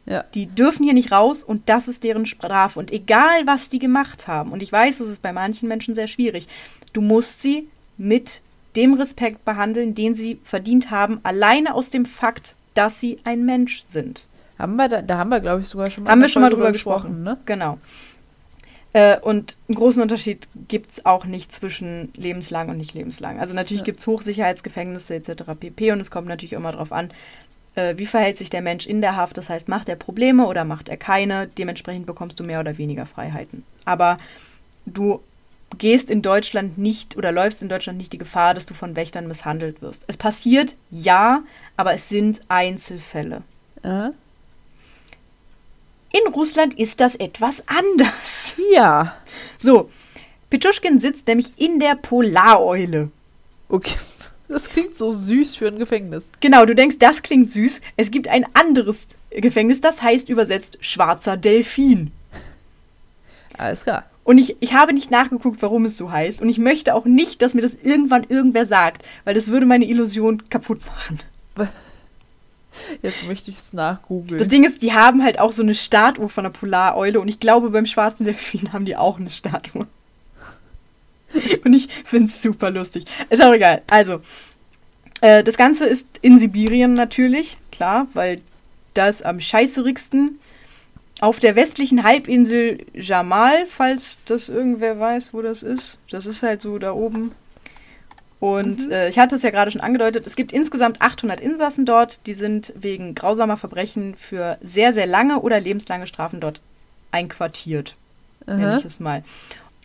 Ja. Die dürfen hier nicht raus und das ist deren Strafe. Und egal, was die gemacht haben, und ich weiß, es ist bei manchen Menschen sehr schwierig, du musst sie mit dem Respekt behandeln, den sie verdient haben, alleine aus dem Fakt, dass sie ein Mensch sind. Haben wir da, da haben wir, glaube ich, sogar schon mal Haben wir schon mal drüber gesprochen. ne? Genau. Äh, und einen großen Unterschied gibt es auch nicht zwischen lebenslang und nicht lebenslang. Also natürlich Ja. gibt es Hochsicherheitsgefängnisse etc. pp. Und es kommt natürlich immer darauf an, äh, wie verhält sich der Mensch in der Haft. Das heißt, macht er Probleme oder macht er keine. Dementsprechend bekommst du mehr oder weniger Freiheiten. Aber du gehst in Deutschland nicht oder läufst in Deutschland nicht die Gefahr, dass du von Wächtern misshandelt wirst. Es passiert, ja, aber es sind Einzelfälle. Äh? In Russland ist das etwas anders. Ja. So, Petschuschkin sitzt nämlich in der Polareule. Okay. Das klingt so süß für ein Gefängnis. Genau, du denkst, das klingt süß. Es gibt ein anderes Gefängnis, das heißt übersetzt schwarzer Delfin. Alles klar. Und ich, ich habe nicht nachgeguckt, warum es so heißt. Und ich möchte auch nicht, dass mir das irgendwann irgendwer sagt, weil das würde meine Illusion kaputt machen. Jetzt möchte ich es nachgoogeln. Das Ding ist, die haben halt auch so eine Statue von der Polareule und ich glaube, beim schwarzen Delfin haben die auch eine Statue. Und ich finde es super lustig. Ist auch egal. Also, Äh, das Ganze ist in Sibirien natürlich, klar, weil das am scheißerigsten auf der westlichen Halbinsel Jamal, falls das irgendwer weiß, wo das ist. Das ist halt so da oben. Und mhm. äh, ich hatte es ja gerade schon angedeutet, es gibt insgesamt 800 Insassen dort, die sind wegen grausamer Verbrechen für sehr, sehr lange oder lebenslange Strafen dort einquartiert. Nenne ich es mal.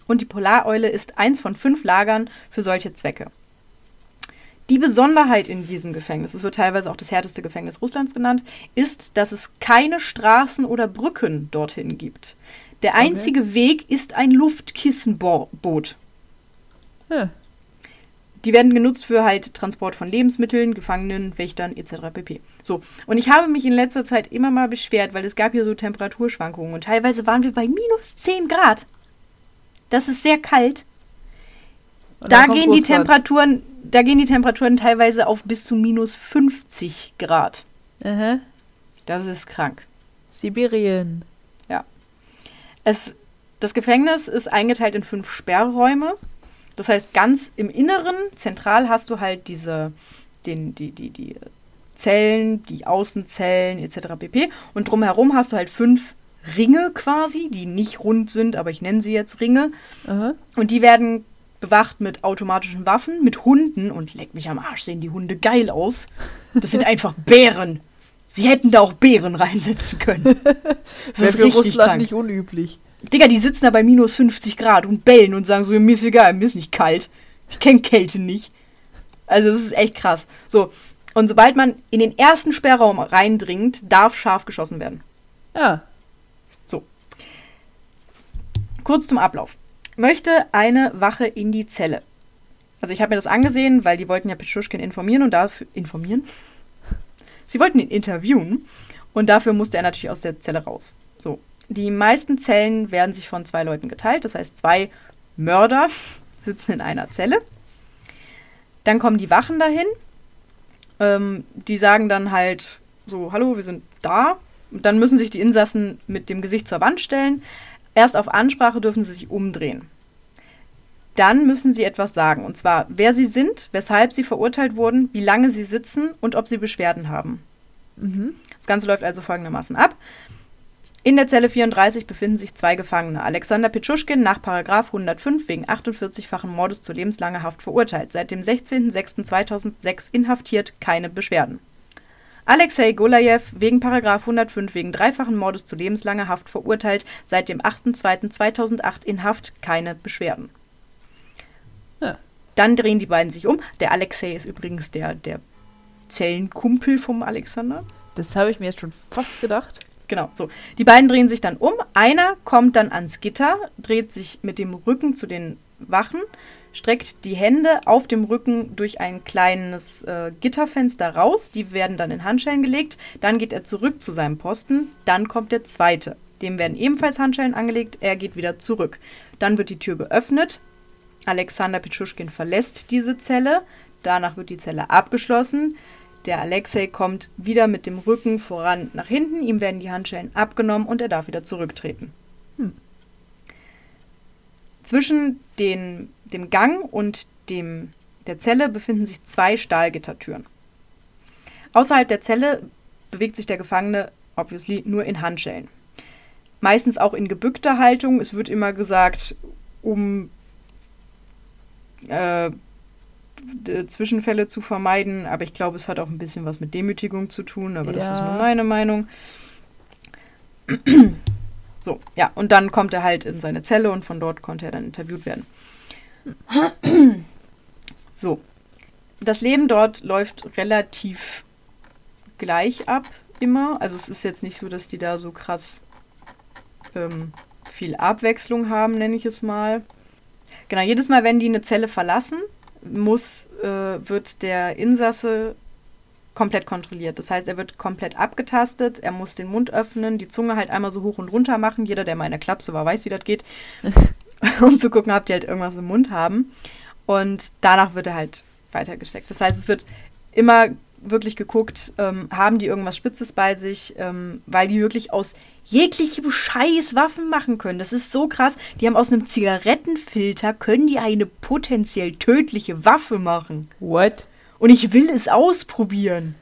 Und die Polareule ist eins von fünf Lagern für solche Zwecke. Die Besonderheit in diesem Gefängnis, es wird teilweise auch das härteste Gefängnis Russlands genannt, ist, dass es keine Straßen oder Brücken dorthin gibt. Der einzige okay. Weg ist ein Luftkissenboot. Ja. Die werden genutzt für halt Transport von Lebensmitteln, Gefangenen, Wächtern etc. pp. So, und ich habe mich in letzter Zeit immer mal beschwert, weil es gab hier so Temperaturschwankungen und teilweise waren wir bei minus 10 Grad. Das ist sehr kalt. Da gehen Russland. die Temperaturen da gehen die Temperaturen teilweise auf bis zu minus 50 Grad. Aha. Das ist krank. Sibirien. Ja. Es, das Gefängnis ist eingeteilt in fünf Sperrräume. Das heißt, ganz im Inneren, zentral, hast du halt diese, den, die, die, die Zellen, die Außenzellen etc. pp. Und drumherum hast du halt fünf Ringe quasi, die nicht rund sind, aber ich nenne sie jetzt Ringe. Aha. Und die werden bewacht mit automatischen Waffen, mit Hunden und leck mich am Arsch, sehen die Hunde geil aus. Das sind einfach Bären. Sie hätten da auch Bären reinsetzen können. Das ist für Russland krank. nicht unüblich. Digga, die sitzen da bei minus 50 Grad und bellen und sagen so, mir ist egal, mir ist nicht kalt. Ich kenne Kälte nicht. Also das ist echt krass. So, und sobald man in den ersten Sperrraum reindringt, darf scharf geschossen werden. Ja. So. Kurz zum Ablauf möchte eine Wache in die Zelle. Also ich habe mir das angesehen, weil die wollten ja Pichuschkin informieren und dafür informieren. Sie wollten ihn interviewen und dafür musste er natürlich aus der Zelle raus. So, die meisten Zellen werden sich von zwei Leuten geteilt, das heißt zwei Mörder sitzen in einer Zelle. Dann kommen die Wachen dahin. Ähm, die sagen dann halt so, hallo, wir sind da. Und dann müssen sich die Insassen mit dem Gesicht zur Wand stellen. Erst auf Ansprache dürfen sie sich umdrehen. Dann müssen sie etwas sagen, und zwar, wer sie sind, weshalb sie verurteilt wurden, wie lange sie sitzen und ob sie Beschwerden haben. Mhm. Das Ganze läuft also folgendermaßen ab. In der Zelle 34 befinden sich zwei Gefangene. Alexander Pitschuschkin nach 105 wegen 48-fachen Mordes zu lebenslanger Haft verurteilt. Seit dem 16.06.2006 inhaftiert, keine Beschwerden. Alexei Golajew wegen Paragraf 105 wegen dreifachen Mordes zu lebenslanger Haft verurteilt, seit dem 8.2.2008 in Haft, keine Beschwerden. Ja. Dann drehen die beiden sich um. Der Alexei ist übrigens der, der Zellenkumpel vom Alexander. Das habe ich mir jetzt schon fast gedacht. Genau, so. Die beiden drehen sich dann um. Einer kommt dann ans Gitter, dreht sich mit dem Rücken zu den Wachen, streckt die Hände auf dem Rücken durch ein kleines äh, Gitterfenster raus. Die werden dann in Handschellen gelegt. Dann geht er zurück zu seinem Posten. Dann kommt der zweite. Dem werden ebenfalls Handschellen angelegt. Er geht wieder zurück. Dann wird die Tür geöffnet. Alexander Pitschuschkin verlässt diese Zelle. Danach wird die Zelle abgeschlossen. Der Alexei kommt wieder mit dem Rücken voran nach hinten. Ihm werden die Handschellen abgenommen und er darf wieder zurücktreten. Hm. Zwischen den dem Gang und dem, der Zelle befinden sich zwei Stahlgittertüren. Außerhalb der Zelle bewegt sich der Gefangene obviously nur in Handschellen. Meistens auch in gebückter Haltung. Es wird immer gesagt, um äh, Zwischenfälle zu vermeiden, aber ich glaube, es hat auch ein bisschen was mit Demütigung zu tun, aber ja. das ist nur meine Meinung. so, ja, und dann kommt er halt in seine Zelle und von dort konnte er dann interviewt werden. So. Das Leben dort läuft relativ gleich ab, immer. Also es ist jetzt nicht so, dass die da so krass ähm, viel Abwechslung haben, nenne ich es mal. Genau, jedes Mal, wenn die eine Zelle verlassen, muss, äh, wird der Insasse komplett kontrolliert. Das heißt, er wird komplett abgetastet, er muss den Mund öffnen, die Zunge halt einmal so hoch und runter machen. Jeder, der mal in der Klapse war, weiß, wie das geht. um zu gucken, ob die halt irgendwas im Mund haben. Und danach wird er halt weitergesteckt. Das heißt, es wird immer wirklich geguckt, ähm, haben die irgendwas Spitzes bei sich, ähm, weil die wirklich aus jeglichem Scheiß Waffen machen können. Das ist so krass. Die haben aus einem Zigarettenfilter, können die eine potenziell tödliche Waffe machen. What? Und ich will es ausprobieren.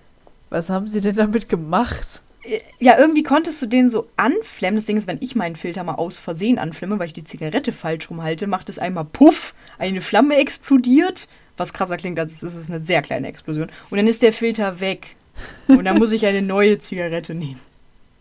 Was haben sie denn damit gemacht? Äh, Ja, irgendwie konntest du den so anflemmen. Das Ding ist, wenn ich meinen Filter mal aus Versehen anflemme, weil ich die Zigarette falsch rumhalte, macht es einmal Puff, eine Flamme explodiert. Was krasser klingt, als es ist eine sehr kleine Explosion. Und dann ist der Filter weg. Und dann muss ich eine neue Zigarette nehmen.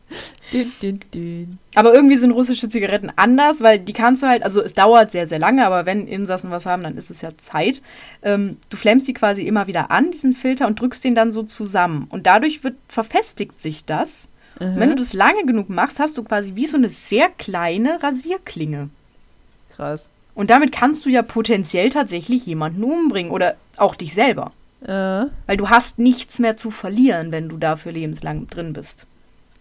Din, din, din. Aber irgendwie sind russische Zigaretten anders, weil die kannst du halt, also es dauert sehr, sehr lange, aber wenn Insassen was haben, dann ist es ja Zeit. Ähm, du flemmst die quasi immer wieder an, diesen Filter, und drückst den dann so zusammen. Und dadurch wird, verfestigt sich das. Und wenn du das lange genug machst, hast du quasi wie so eine sehr kleine Rasierklinge. Krass. Und damit kannst du ja potenziell tatsächlich jemanden umbringen oder auch dich selber. Äh, Weil du hast nichts mehr zu verlieren, wenn du dafür lebenslang drin bist.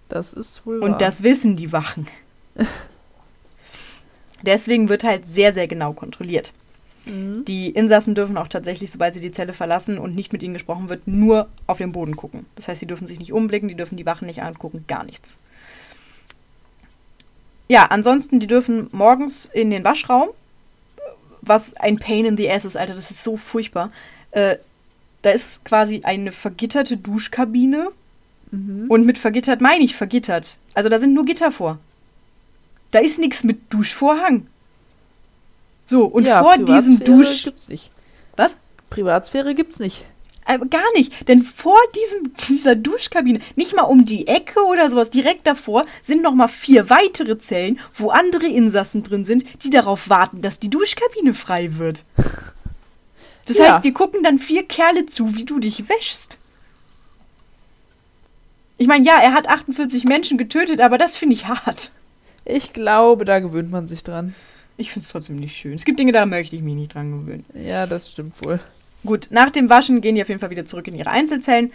Das ist wohl wahr. Und das wissen die Wachen. Deswegen wird halt sehr, sehr genau kontrolliert. Mhm. Die Insassen dürfen auch tatsächlich, sobald sie die Zelle verlassen und nicht mit ihnen gesprochen wird, nur auf den Boden gucken. Das heißt, sie dürfen sich nicht umblicken, die dürfen die Wachen nicht angucken, gar nichts. Ja, ansonsten, die dürfen morgens in den Waschraum, was ein Pain in the Ass ist, Alter, das ist so furchtbar. Äh, da ist quasi eine vergitterte Duschkabine Mhm. und mit vergittert meine ich vergittert. Also da sind nur Gitter vor. Da ist nichts mit Duschvorhang. So, und ja, vor diesem Dusch. gibt's nicht. Was? Privatsphäre gibt's nicht. Aber gar nicht, denn vor diesem, dieser Duschkabine, nicht mal um die Ecke oder sowas, direkt davor sind noch mal vier weitere Zellen, wo andere Insassen drin sind, die darauf warten, dass die Duschkabine frei wird. Das Ja. heißt, dir gucken dann vier Kerle zu, wie du dich wäschst. Ich meine, ja, er hat 48 Menschen getötet, aber das finde ich hart. Ich glaube, da gewöhnt man sich dran. Ich finde es trotzdem nicht schön. Es gibt Dinge, da möchte ich mich nicht dran gewöhnen. Ja, das stimmt wohl. Gut, nach dem Waschen gehen die auf jeden Fall wieder zurück in ihre Einzelzellen.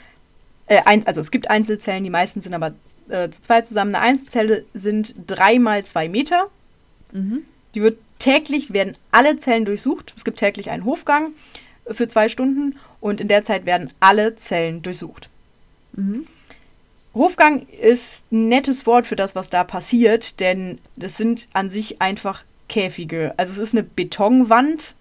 Äh, ein, also es gibt Einzelzellen, die meisten sind aber äh, zu zweit zusammen. Eine Einzelzelle sind drei mal zwei Meter. Mhm. Die wird täglich, werden alle Zellen durchsucht. Es gibt täglich einen Hofgang für zwei Stunden und in der Zeit werden alle Zellen durchsucht. Mhm. Hofgang ist ein nettes Wort für das, was da passiert, denn das sind an sich einfach Käfige. Also es ist eine Betonwand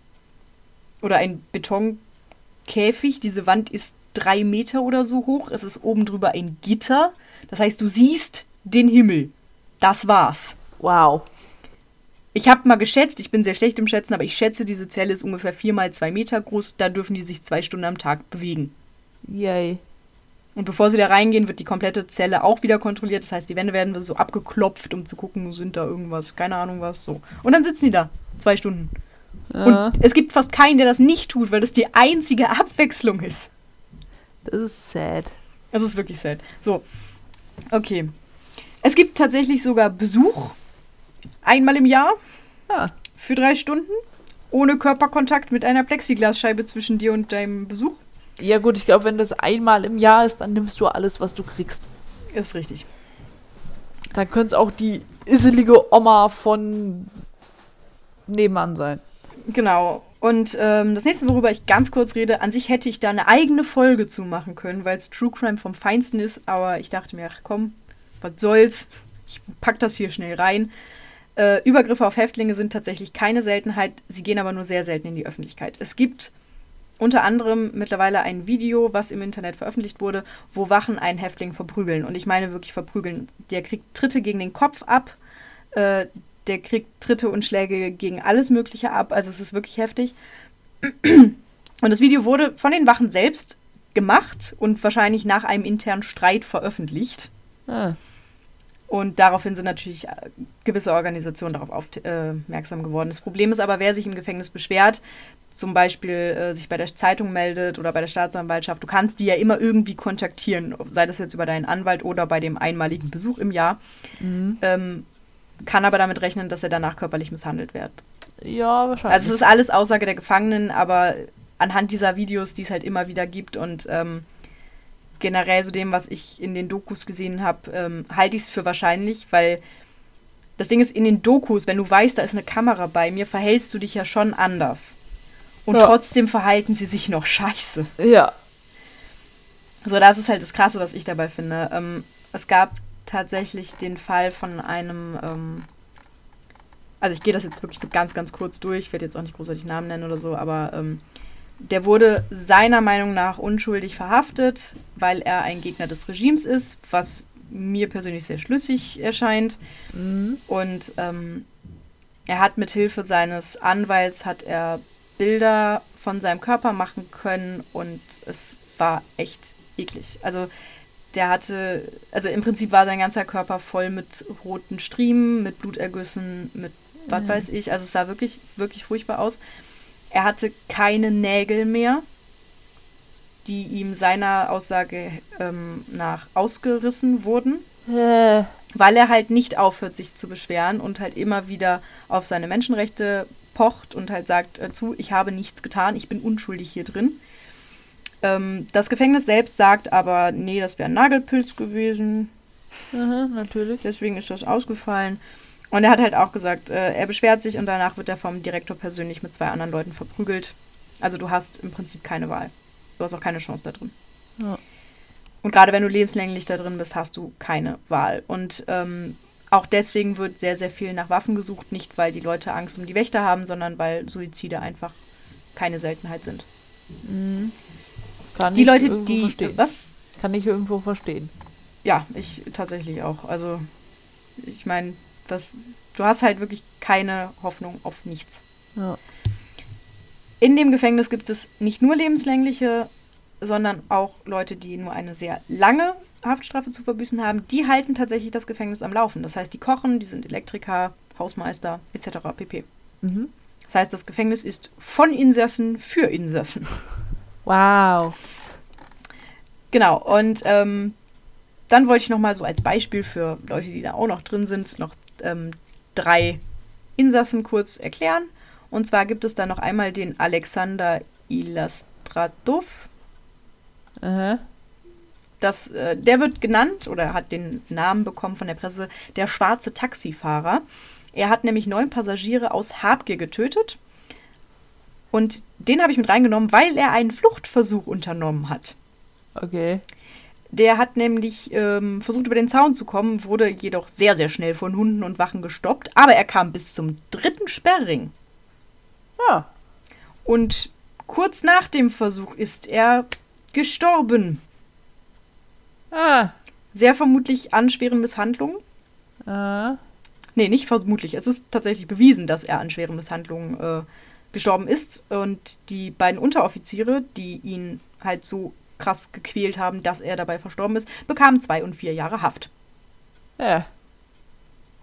oder ein Betonkäfig. Diese Wand ist drei Meter oder so hoch. Es ist oben drüber ein Gitter. Das heißt, du siehst den Himmel. Das war's. Wow. Ich habe mal geschätzt, ich bin sehr schlecht im Schätzen, aber ich schätze, diese Zelle ist ungefähr vier mal zwei Meter groß. Da dürfen die sich zwei Stunden am Tag bewegen. Yay. Und bevor sie da reingehen, wird die komplette Zelle auch wieder kontrolliert. Das heißt, die Wände werden so abgeklopft, um zu gucken, sind da irgendwas, keine Ahnung was, so. Und dann sitzen die da, zwei Stunden. Ja, Und es gibt fast keinen, der das nicht tut, weil das die einzige Abwechslung ist. das ist sad. Das ist wirklich sad. So, okay. Es gibt tatsächlich sogar Besuch, einmal im Jahr, Ja. für drei Stunden, ohne Körperkontakt mit einer Plexiglasscheibe zwischen dir und deinem Besuch. Ja gut, ich glaube, wenn das einmal im Jahr ist, dann nimmst du alles, was du kriegst. Ist richtig. Dann könnte es auch die isselige Oma von nebenan sein. Genau. Und ähm, das nächste, worüber ich ganz kurz rede, an sich hätte ich da eine eigene Folge zu machen können, weil es True Crime vom Feinsten ist. Aber ich dachte mir, ach komm, was soll's? Ich pack das hier schnell rein. Äh, Übergriffe auf Häftlinge sind tatsächlich keine Seltenheit. Sie gehen aber nur sehr selten in die Öffentlichkeit. Es gibt unter anderem mittlerweile ein Video, was im Internet veröffentlicht wurde, wo Wachen einen Häftling verprügeln. Und ich meine wirklich verprügeln. Der kriegt Tritte gegen den Kopf ab. Äh, der kriegt Tritte und Schläge gegen alles Mögliche ab. Also es ist wirklich heftig. Und das Video wurde von den Wachen selbst gemacht und wahrscheinlich nach einem internen Streit veröffentlicht. Ah. Und daraufhin sind natürlich äh, gewisse Organisationen darauf aufmerksam geworden. Das Problem ist aber, wer sich im Gefängnis beschwert, zum Beispiel äh, sich bei der Zeitung meldet oder bei der Staatsanwaltschaft, du kannst die ja immer irgendwie kontaktieren, sei das jetzt über deinen Anwalt oder bei dem einmaligen Besuch im Jahr, Mhm. ähm, kann aber damit rechnen, dass er danach körperlich misshandelt wird. Ja, wahrscheinlich. Also es ist alles Aussage der Gefangenen, aber anhand dieser Videos, die es halt immer wieder gibt und ähm, generell so dem, was ich in den Dokus gesehen habe, ähm, halte ich es für wahrscheinlich, weil das Ding ist, in den Dokus, wenn du weißt, da ist eine Kamera bei mir, verhältst du dich ja schon anders. Und Ja. trotzdem verhalten sie sich noch scheiße. ja. So, das ist halt das Krasse, was ich dabei finde. Ähm, es gab tatsächlich den Fall von einem, ähm, also ich gehe das jetzt wirklich nur ganz, ganz kurz durch, ich werde jetzt auch nicht großartig Namen nennen oder so, aber ähm, der wurde seiner Meinung nach unschuldig verhaftet, weil er ein Gegner des Regimes ist, was mir persönlich sehr schlüssig erscheint. Mhm. Und ähm, er hat mit Hilfe seines Anwalts hat er Bilder von seinem Körper machen können und es war echt eklig. Also der hatte, also im Prinzip war sein ganzer Körper voll mit roten Striemen, mit Blutergüssen, mit was Mhm. weiß ich. Also es sah wirklich, wirklich furchtbar aus. Er hatte keine Nägel mehr, die ihm seiner Aussage ähm, nach ausgerissen wurden Äh, weil er halt nicht aufhört, sich zu beschweren und halt immer wieder auf seine Menschenrechte pocht und halt sagt äh, zu, ich habe nichts getan, ich bin unschuldig hier drin. Ähm, das Gefängnis selbst sagt aber, nee, das wäre ein Nagelpilz gewesen, aha, natürlich. deswegen ist das ausgefallen. Und er hat halt auch gesagt, äh, er beschwert sich und danach wird er vom Direktor persönlich mit zwei anderen Leuten verprügelt. Also du hast im Prinzip keine Wahl. Du hast auch keine Chance da drin. Ja. Und gerade wenn du lebenslänglich da drin bist, hast du keine Wahl. Und ähm, auch deswegen wird sehr, sehr viel nach Waffen gesucht. Nicht, weil die Leute Angst um die Wächter haben, sondern weil Suizide einfach keine Seltenheit sind. Mhm. Kann Die ich Leute, irgendwo die. verstehen. Was? Kann ich irgendwo verstehen. Ja, ich tatsächlich auch. Also, ich meine, das, du hast halt wirklich keine Hoffnung auf nichts. Ja. In dem Gefängnis gibt es nicht nur lebenslängliche, sondern auch Leute, die nur eine sehr lange Haftstrafe zu verbüßen haben. Die halten tatsächlich das Gefängnis am Laufen. Das heißt, die kochen, die sind Elektriker, Hausmeister etc. pp. Mhm. Das heißt, das Gefängnis ist von Insassen für Insassen. Wow. Genau, und ähm, dann wollte ich noch mal so als Beispiel für Leute, die da auch noch drin sind, noch ähm, drei Insassen kurz erklären. Und zwar gibt es da noch einmal den Alexander Ilastratov. Aha. Das, äh, der wird genannt oder hat den Namen bekommen von der Presse, der schwarze Taxifahrer. Er hat nämlich neun Passagiere aus Habgier getötet. Und den habe ich mit reingenommen, weil er einen Fluchtversuch unternommen hat. Okay. Der hat nämlich ähm, versucht, über den Zaun zu kommen, wurde jedoch sehr, sehr schnell von Hunden und Wachen gestoppt. Aber er kam bis zum dritten Sperrring. Ja. Und kurz nach dem Versuch ist er gestorben. Ah. Sehr vermutlich an schweren Misshandlungen. Ah. Nee, nicht vermutlich. Es ist tatsächlich bewiesen, dass er an schweren Misshandlungen äh, gestorben ist. Und die beiden Unteroffiziere, die ihn halt so krass gequält haben, dass er dabei verstorben ist, bekamen zwei und vier Jahre Haft. Ja.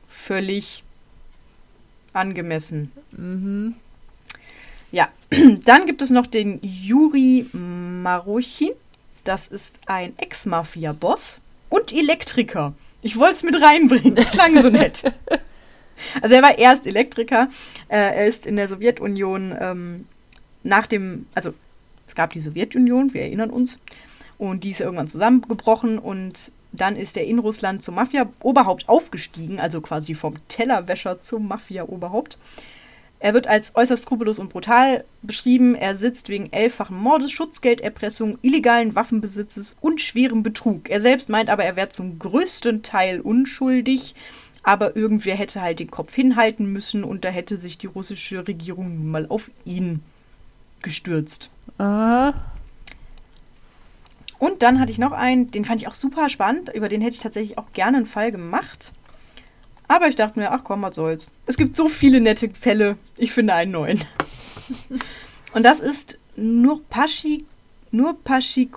Völlig angemessen. Mhm. Ja, dann gibt es noch den Juri Marochin. Das ist ein Ex-Mafia-Boss und Elektriker. Ich wollte es mit reinbringen. Das klang so nett. Also er war erst Elektriker. Äh, er ist in der Sowjetunion ähm, nach dem, also es gab die Sowjetunion, wir erinnern uns, und die ist irgendwann zusammengebrochen und dann ist er in Russland zum Mafia-Oberhaupt aufgestiegen, also quasi vom Tellerwäscher zum Mafia-Oberhaupt. Er wird als äußerst skrupellos und brutal beschrieben. Er sitzt wegen elffachen Mordes, Schutzgelderpressung, illegalen Waffenbesitzes und schwerem Betrug. Er selbst meint aber, er wäre zum größten Teil unschuldig, aber irgendwer hätte halt den Kopf hinhalten müssen und da hätte sich die russische Regierung nun mal auf ihn gestürzt. Aha. Und dann hatte ich noch einen, den fand ich auch super spannend, über den hätte ich tatsächlich auch gerne einen Fall gemacht. Aber ich dachte mir, ach komm, was soll's. Es gibt so viele nette Fälle, ich finde einen neuen. Und das ist Nurpashi, Nurpashi.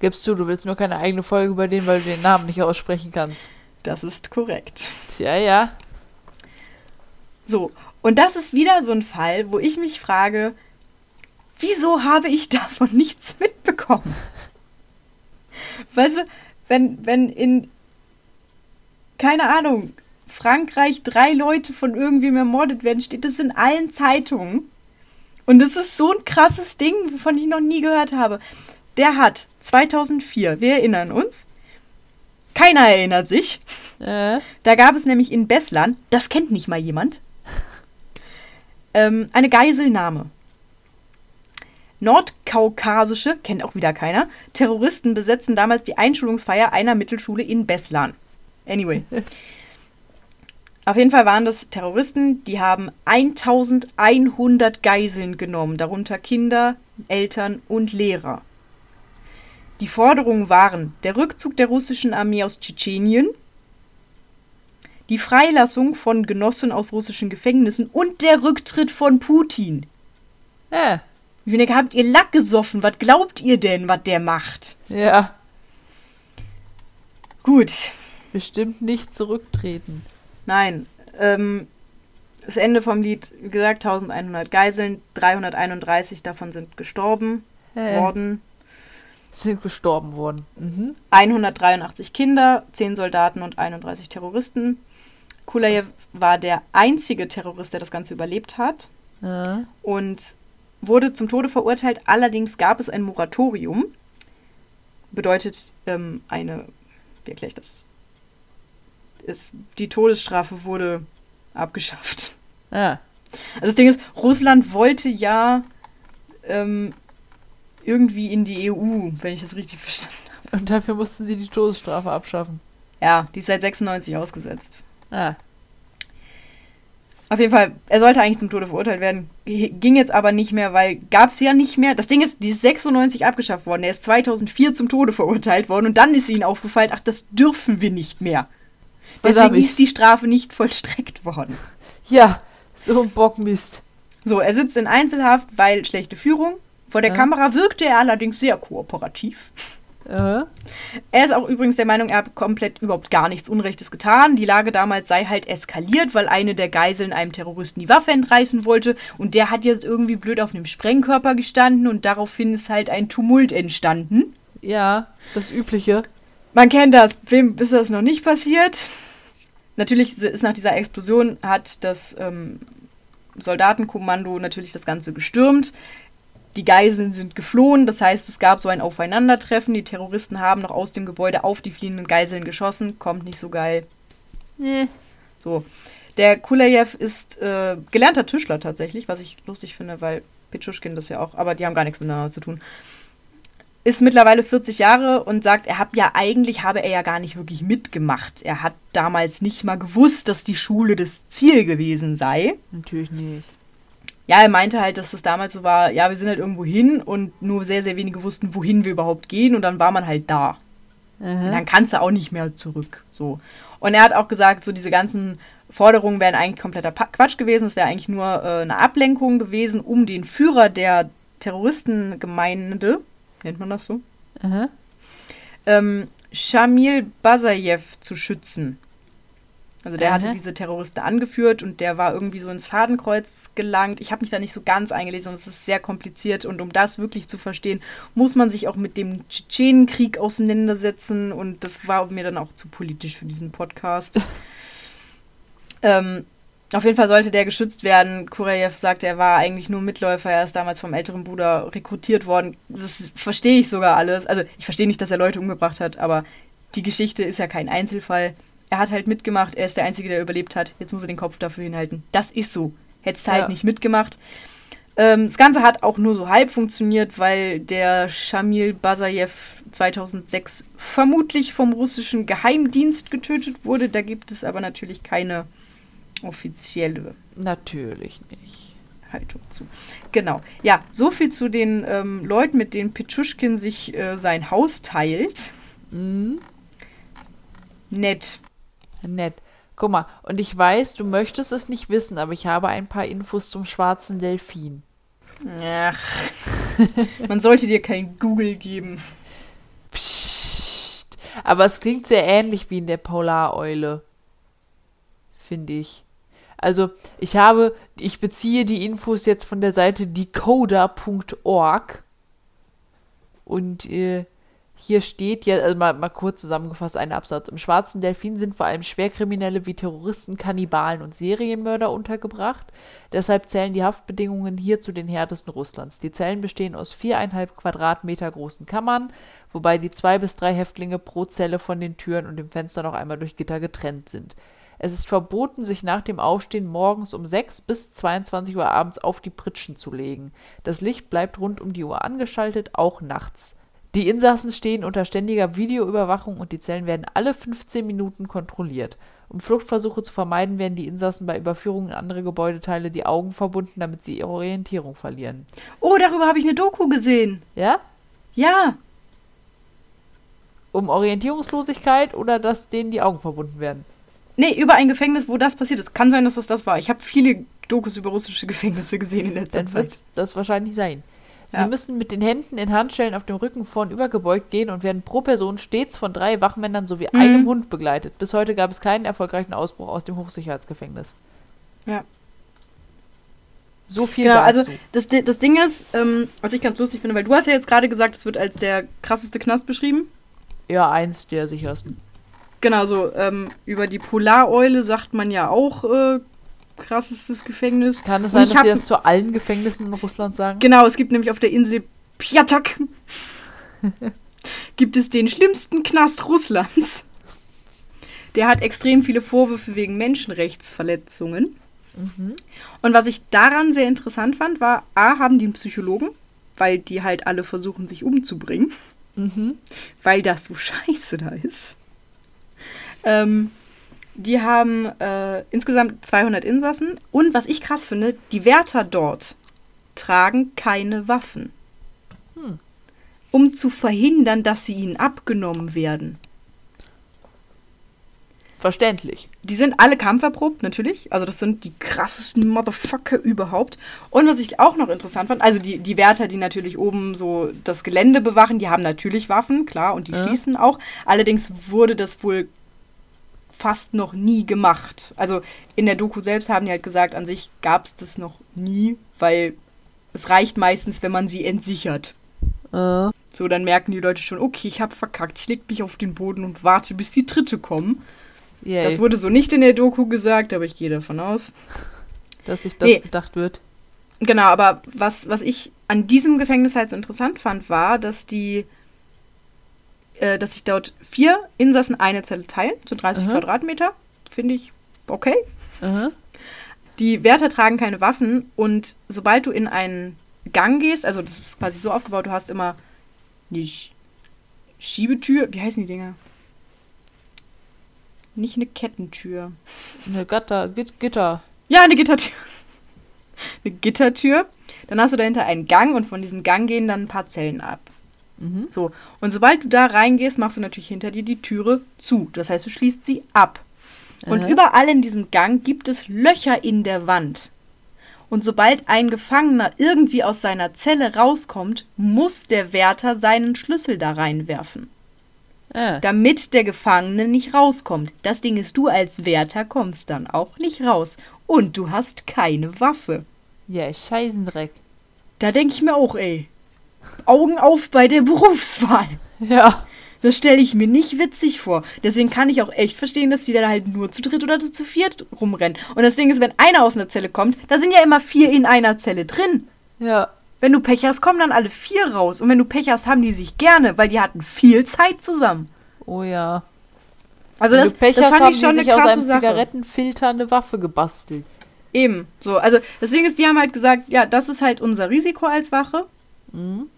Gibst du, du willst nur keine eigene Folge über den, weil du den Namen nicht aussprechen kannst. Das ist korrekt. Tja, ja. So, und das ist wieder so ein Fall, wo ich mich frage, wieso habe ich davon nichts mitbekommen? Weißt du, wenn, wenn in, keine Ahnung, Frankreich drei Leute von irgendwem ermordet werden, steht das in allen Zeitungen. Und das ist so ein krasses Ding, wovon ich noch nie gehört habe. Der hat 2004, wir erinnern uns, keiner erinnert sich, Äh, da gab es nämlich in Beslan, das kennt nicht mal jemand, ähm, eine Geiselnahme. Nordkaukasische, kennt auch wieder keiner, Terroristen besetzen damals die Einschulungsfeier einer Mittelschule in Beslan. Anyway. Auf jeden Fall waren das Terroristen, die haben 1100 Geiseln genommen, darunter Kinder, Eltern und Lehrer. Die Forderungen waren der Rückzug der russischen Armee aus Tschetschenien, die Freilassung von Genossen aus russischen Gefängnissen und der Rücktritt von Putin. Ja. Ich meine, habt ihr Lack gesoffen? Was glaubt ihr denn, was der macht? Ja. Gut, Bestimmt nicht zurücktreten. nein. Ähm, das Ende vom Lied, wie gesagt, 1100 Geiseln, 331 davon sind gestorben Äh, worden. Sind gestorben worden. Mhm. 183 Kinder, 10 Soldaten und 31 Terroristen. Kulajew war der einzige Terrorist, der das Ganze überlebt hat Ja. und wurde zum Tode verurteilt. Allerdings gab es ein Moratorium. Bedeutet ähm, eine, wie erkläre ich das? Es, die Todesstrafe wurde abgeschafft. Ja. Also das Ding ist, Russland wollte ja ähm, irgendwie in die EU, wenn ich das richtig verstanden habe. Und dafür mussten sie die Todesstrafe abschaffen. Ja, die ist seit 96 ausgesetzt. Ah. Auf jeden Fall, er sollte eigentlich zum Tode verurteilt werden. Ging jetzt aber nicht mehr, weil gab es ja nicht mehr. Das Ding ist, die ist 96 abgeschafft worden. Er ist 2004 zum Tode verurteilt worden und dann ist ihnen aufgefallen, ach, das dürfen wir nicht mehr. Deswegen ist die Strafe nicht vollstreckt worden. Ja, so ein Bockmist. So, er sitzt in Einzelhaft, weil schlechte Führung. Vor der Ja. Kamera wirkte er allerdings sehr kooperativ. Äh, Er ist auch übrigens der Meinung, er hat komplett überhaupt gar nichts Unrechtes getan. Die Lage damals sei halt eskaliert, weil eine der Geiseln einem Terroristen die Waffe entreißen wollte und der hat jetzt irgendwie blöd auf einem Sprengkörper gestanden und daraufhin ist halt ein Tumult entstanden. ja, das Übliche. Man kennt das. Wem ist das noch nicht passiert? Natürlich ist nach dieser Explosion hat das ähm, Soldatenkommando natürlich das Ganze gestürmt. Die Geiseln sind geflohen, das heißt, es gab so ein Aufeinandertreffen. Die Terroristen haben noch aus dem Gebäude auf die fliehenden Geiseln geschossen. Kommt nicht so geil. Nee. So. Der Kulajew ist äh, gelernter Tischler tatsächlich, was ich lustig finde, weil Pichuschkin das ja auch, aber die haben gar nichts miteinander zu tun. Ist mittlerweile 40 Jahre und sagt, er hat ja eigentlich habe er ja gar nicht wirklich mitgemacht. Er hat damals nicht mal gewusst, dass die Schule das Ziel gewesen sei. Natürlich nicht. Ja, er meinte halt, dass das damals so war, ja, wir sind halt irgendwo hin und nur sehr, sehr wenige wussten, wohin wir überhaupt gehen und dann war man halt da. Und Aha. dann kannst du auch nicht mehr zurück. So. Und er hat auch gesagt, so diese ganzen Forderungen wären eigentlich kompletter Quatsch gewesen. Es wäre eigentlich nur äh, eine Ablenkung gewesen, um den Führer der Terroristengemeinde, nennt man das so, Aha. ähm, Shamil Basajew zu schützen. Also der hatte Aha. diese Terroristen angeführt und der war irgendwie so ins Fadenkreuz gelangt. Ich habe mich da nicht so ganz eingelesen es ist sehr kompliziert und um das wirklich zu verstehen, muss man sich auch mit dem Tschetschenenkrieg auseinandersetzen und das war mir dann auch zu politisch für diesen Podcast. ähm, auf jeden Fall sollte der geschützt werden. Kurejew sagte, er war eigentlich nur Mitläufer. Er ist damals vom älteren Bruder rekrutiert worden. Das verstehe ich sogar alles. Also ich verstehe nicht, dass er Leute umgebracht hat, aber die Geschichte ist ja kein Einzelfall. Er hat halt mitgemacht. Er ist der Einzige, der überlebt hat. Jetzt muss er den Kopf dafür hinhalten. Das ist so. Hättest halt Ja. nicht mitgemacht. Ähm, das Ganze hat auch nur so halb funktioniert, weil der Shamil Basajew 2006 vermutlich vom russischen Geheimdienst getötet wurde. Da gibt es aber natürlich keine offizielle Natürlich nicht. Haltung zu. Genau. Ja, so viel zu den ähm, Leuten, mit denen Pichuschkin sich äh, sein Haus teilt. Mhm. Nett. Nett. Guck mal, und ich weiß, du möchtest es nicht wissen, aber ich habe ein paar Infos zum schwarzen Delfin. Ach. Man sollte dir kein Google geben. Psst. Aber es klingt sehr ähnlich wie in der Polareule. Finde ich. Also, ich habe, ich beziehe die Infos jetzt von der Seite decoder.org. Und äh, hier steht ja, also mal, mal kurz zusammengefasst, ein Absatz. Im schwarzen Delfin sind vor allem Schwerkriminelle wie Terroristen, Kannibalen und Serienmörder untergebracht. Deshalb zählen die Haftbedingungen hier zu den härtesten Russlands. Die Zellen bestehen aus viereinhalb Quadratmeter großen Kammern, wobei die zwei bis drei Häftlinge pro Zelle von den Türen und dem Fenster noch einmal durch Gitter getrennt sind. Es ist verboten, sich nach dem Aufstehen morgens um 6 bis 22 Uhr abends auf die Pritschen zu legen. Das Licht bleibt rund um die Uhr angeschaltet, auch nachts. Die Insassen stehen unter ständiger Videoüberwachung und die Zellen werden alle 15 Minuten kontrolliert. Um Fluchtversuche zu vermeiden, werden die Insassen bei Überführungen in andere Gebäudeteile die Augen verbunden, damit sie ihre Orientierung verlieren. Oh, darüber habe ich eine Doku gesehen. Ja? Ja. Um Orientierungslosigkeit oder dass denen die Augen verbunden werden? Nee, über ein Gefängnis, wo das passiert ist. Kann sein, dass das das war. Ich habe viele Dokus über russische Gefängnisse gesehen in letzter Dann wird Zeit. das wahrscheinlich sein. Sie Ja. müssen mit den Händen in Handschellen auf dem Rücken vorn gebeugt gehen und werden pro Person stets von drei Wachmännern sowie Mhm. einem Hund begleitet. Bis heute gab es keinen erfolgreichen Ausbruch aus dem Hochsicherheitsgefängnis. Ja. So viel Genau, dazu. also das, das Ding ist, ähm, was ich ganz lustig finde, weil du hast ja jetzt gerade gesagt, es wird als der krasseste Knast beschrieben. ja, eins der sichersten. Genau, so ähm, über die Polareule sagt man ja auch äh, krassestes Gefängnis. Kann es sein, dass sie das zu allen Gefängnissen in Russland sagen? Genau, es gibt nämlich auf der Insel Piatak gibt es den schlimmsten Knast Russlands. Der hat extrem viele Vorwürfe wegen Menschenrechtsverletzungen. Mhm. Und was ich daran sehr interessant fand, war, A, haben die einen Psychologen, weil die halt alle versuchen, sich umzubringen, Mhm. weil das so scheiße da ist. Ähm, die haben äh, insgesamt 200 Insassen. Und was ich krass finde, die Wärter dort tragen keine Waffen. Hm. Um zu verhindern, dass sie ihnen abgenommen werden. Verständlich. Die sind alle kampferprobt, natürlich. Also das sind die krassesten Motherfucker überhaupt. Und was ich auch noch interessant fand, also die, die Wärter, die natürlich oben so das Gelände bewachen, die haben natürlich Waffen, klar, und die Ja. schießen auch. Allerdings wurde das wohl fast noch nie gemacht. Also in der Doku selbst haben die halt gesagt, an sich gab es das noch nie, weil es reicht meistens, wenn man sie entsichert. Äh, So, dann merken die Leute schon, okay, ich hab verkackt, ich leg mich auf den Boden und warte, bis die Dritte kommen. yay, Das wurde so nicht in der Doku gesagt, aber ich gehe davon aus. dass sich das Nee. gedacht wird. Genau, aber was, was ich an diesem Gefängnis halt so interessant fand, war, dass die, äh, dass sich dort vier Insassen eine Zelle teilen, so 30 Aha. Quadratmeter. Finde ich okay. Aha. Die Wärter tragen keine Waffen und sobald du in einen Gang gehst, also das ist quasi so aufgebaut, du hast immer die Sch- Schiebetür, wie heißen die Dinger? Nicht eine Kettentür. Eine Gatter, Git Gitter. Ja, eine Gittertür. eine Gittertür. Dann hast du dahinter einen Gang und von diesem Gang gehen dann ein paar Zellen ab. Mhm. So, und sobald du da reingehst, machst du natürlich hinter dir die Türe zu. Das heißt, du schließt sie ab. Und Aha. überall in diesem Gang gibt es Löcher in der Wand. Und sobald ein Gefangener irgendwie aus seiner Zelle rauskommt, muss der Wärter seinen Schlüssel da reinwerfen, Ah. damit der Gefangene nicht rauskommt. Das Ding ist, du als Wärter kommst dann auch nicht raus. Und du hast keine Waffe. Ja, Scheißendreck. Da denke ich mir auch, ey. Augen auf bei der Berufswahl. Ja. Das stelle ich mir nicht witzig vor. Deswegen kann ich auch echt verstehen, dass die da halt nur zu dritt oder zu viert rumrennen. Und das Ding ist, wenn einer aus einer Zelle kommt, da sind ja immer vier in einer Zelle drin. Ja. Wenn du Pech hast, kommen dann alle vier raus. Und wenn du Pech hast, haben die sich gerne, weil die hatten viel Zeit zusammen. Oh ja. Also Wenn das, du Pech das hast, haben die sich aus einem Sache. Zigarettenfilter eine Waffe gebastelt. Eben. So, also das Ding ist, die haben halt gesagt, ja, das ist halt unser Risiko als Wache. Mhm.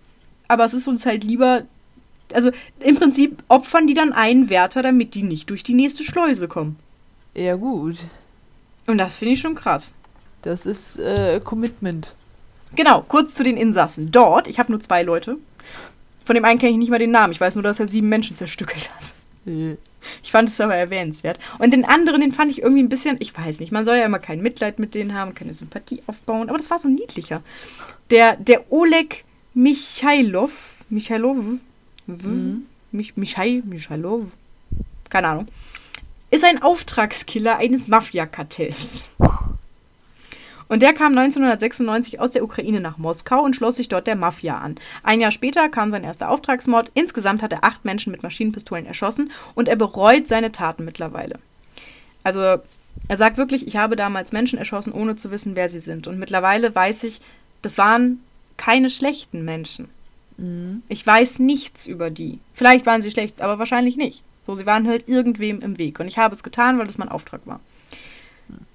Aber es ist uns halt lieber. Also im Prinzip opfern die dann einen Wärter, damit die nicht durch die nächste Schleuse kommen. Ja, gut. Und das finde ich schon krass. Das ist äh, Commitment. Genau, kurz zu den Insassen. Dort, ich habe nur zwei Leute. Von dem einen kenne ich nicht mal den Namen. Ich weiß nur, dass er sieben Menschen zerstückelt hat. Äh, Ich fand es aber erwähnenswert. Und den anderen, den fand ich irgendwie ein bisschen, ich weiß nicht, man soll ja immer kein Mitleid mit denen haben, keine Sympathie aufbauen, aber das war so niedlicher. Der, der Oleg Michailov, Michailov, Mhm. Mich, Michai, Michailov, keine Ahnung, ist ein Auftragskiller eines Mafia-Kartells. Und der kam 1996 aus der Ukraine nach Moskau und schloss sich dort der Mafia an. Ein Jahr später kam sein erster Auftragsmord. Insgesamt hat er acht Menschen mit Maschinenpistolen erschossen und er bereut seine Taten mittlerweile. Also er sagt wirklich, ich habe damals Menschen erschossen, ohne zu wissen, wer sie sind. Und mittlerweile weiß ich, das waren keine schlechten Menschen. Mhm. Ich weiß nichts über die. Vielleicht waren sie schlecht, aber wahrscheinlich nicht. So, sie waren halt irgendwem im Weg. Und ich habe es getan, weil das mein Auftrag war.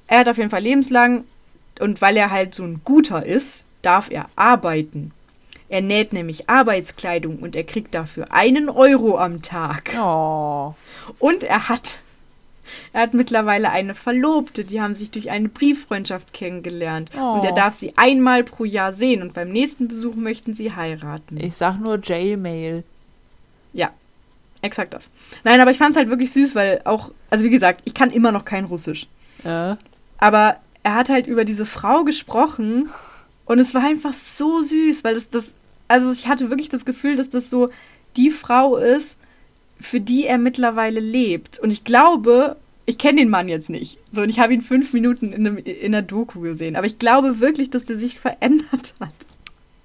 Er hat auf jeden Fall lebenslang und weil er halt so ein guter ist, darf er arbeiten. Er näht nämlich Arbeitskleidung und er kriegt dafür einen Euro am Tag. Oh. Und er hat Er hat mittlerweile eine Verlobte, die haben sich durch eine Brieffreundschaft kennengelernt. Oh. Und er darf sie einmal pro Jahr sehen und beim nächsten Besuch möchten sie heiraten. Ich sag nur Jailmail. Ja, exakt das. Nein, aber ich fand es halt wirklich süß, weil auch, also wie gesagt, ich kann immer noch kein Russisch. Äh? Aber er hat halt über diese Frau gesprochen und es war einfach so süß, weil das, das, also ich hatte wirklich das Gefühl, dass das so die Frau ist, für die er mittlerweile lebt. Und ich glaube, ich kenne den Mann jetzt nicht. So, und ich habe ihn fünf Minuten in, einem, in einer Doku gesehen. Aber ich glaube wirklich, dass der sich verändert hat.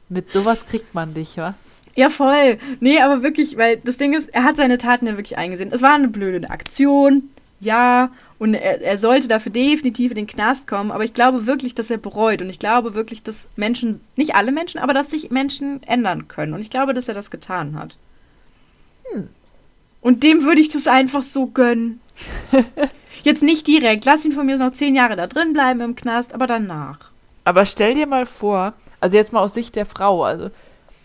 Mit sowas kriegt man dich, wa? Ja, voll. Nee, aber wirklich, weil das Ding ist, er hat seine Taten ja wirklich eingesehen. Es war eine blöde Aktion, ja, und er, er sollte dafür definitiv in den Knast kommen, aber ich glaube wirklich, dass er bereut und ich glaube wirklich, dass Menschen, nicht alle Menschen, aber dass sich Menschen ändern können und ich glaube, dass er das getan hat. Hm. Und dem würde ich das einfach so gönnen. Jetzt nicht direkt, lass ihn von mir noch zehn Jahre da drin bleiben im Knast, aber danach. Aber stell dir mal vor, also jetzt mal aus Sicht der Frau, also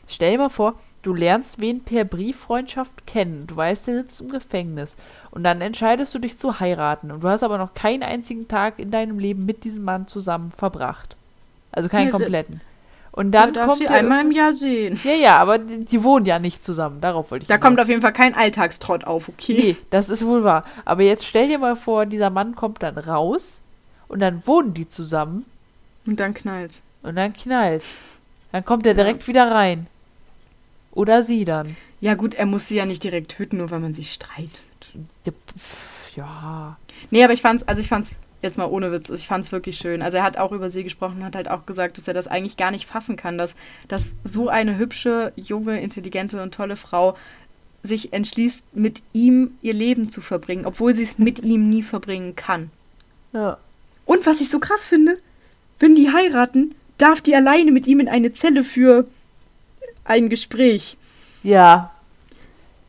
stell dir mal vor, du lernst wen per Brieffreundschaft kennen. Du weißt, der sitzt im Gefängnis. Und dann entscheidest du dich zu heiraten. Und du hast aber noch keinen einzigen Tag in deinem Leben mit diesem Mann zusammen verbracht. Also keinen kompletten. Und dann kommt sie einmal im Jahr sehen. Ja, ja, aber die, die wohnen ja nicht zusammen. Darauf wollte ich Da kommt auf jeden Fall kein Alltagstrott auf, okay? Nee, das ist wohl wahr. Aber jetzt stell dir mal vor, dieser Mann kommt dann raus und dann wohnen die zusammen Und dann knallt's. und dann knallt's. Dann kommt er direkt wieder rein. Oder sie dann. Ja gut, er muss sie ja nicht direkt töten, nur weil man sich streitet. Ja, Ja. Nee, aber ich fand's, also ich fand's jetzt mal ohne Witz, ich fand's wirklich schön. Also er hat auch über sie gesprochen und hat halt auch gesagt, dass er das eigentlich gar nicht fassen kann, dass, dass so eine hübsche, junge, intelligente und tolle Frau sich entschließt, mit ihm ihr Leben zu verbringen, obwohl sie es mit ihm nie verbringen kann. Ja. Und was ich so krass finde, wenn die heiraten, darf die alleine mit ihm in eine Zelle für ein Gespräch. Ja.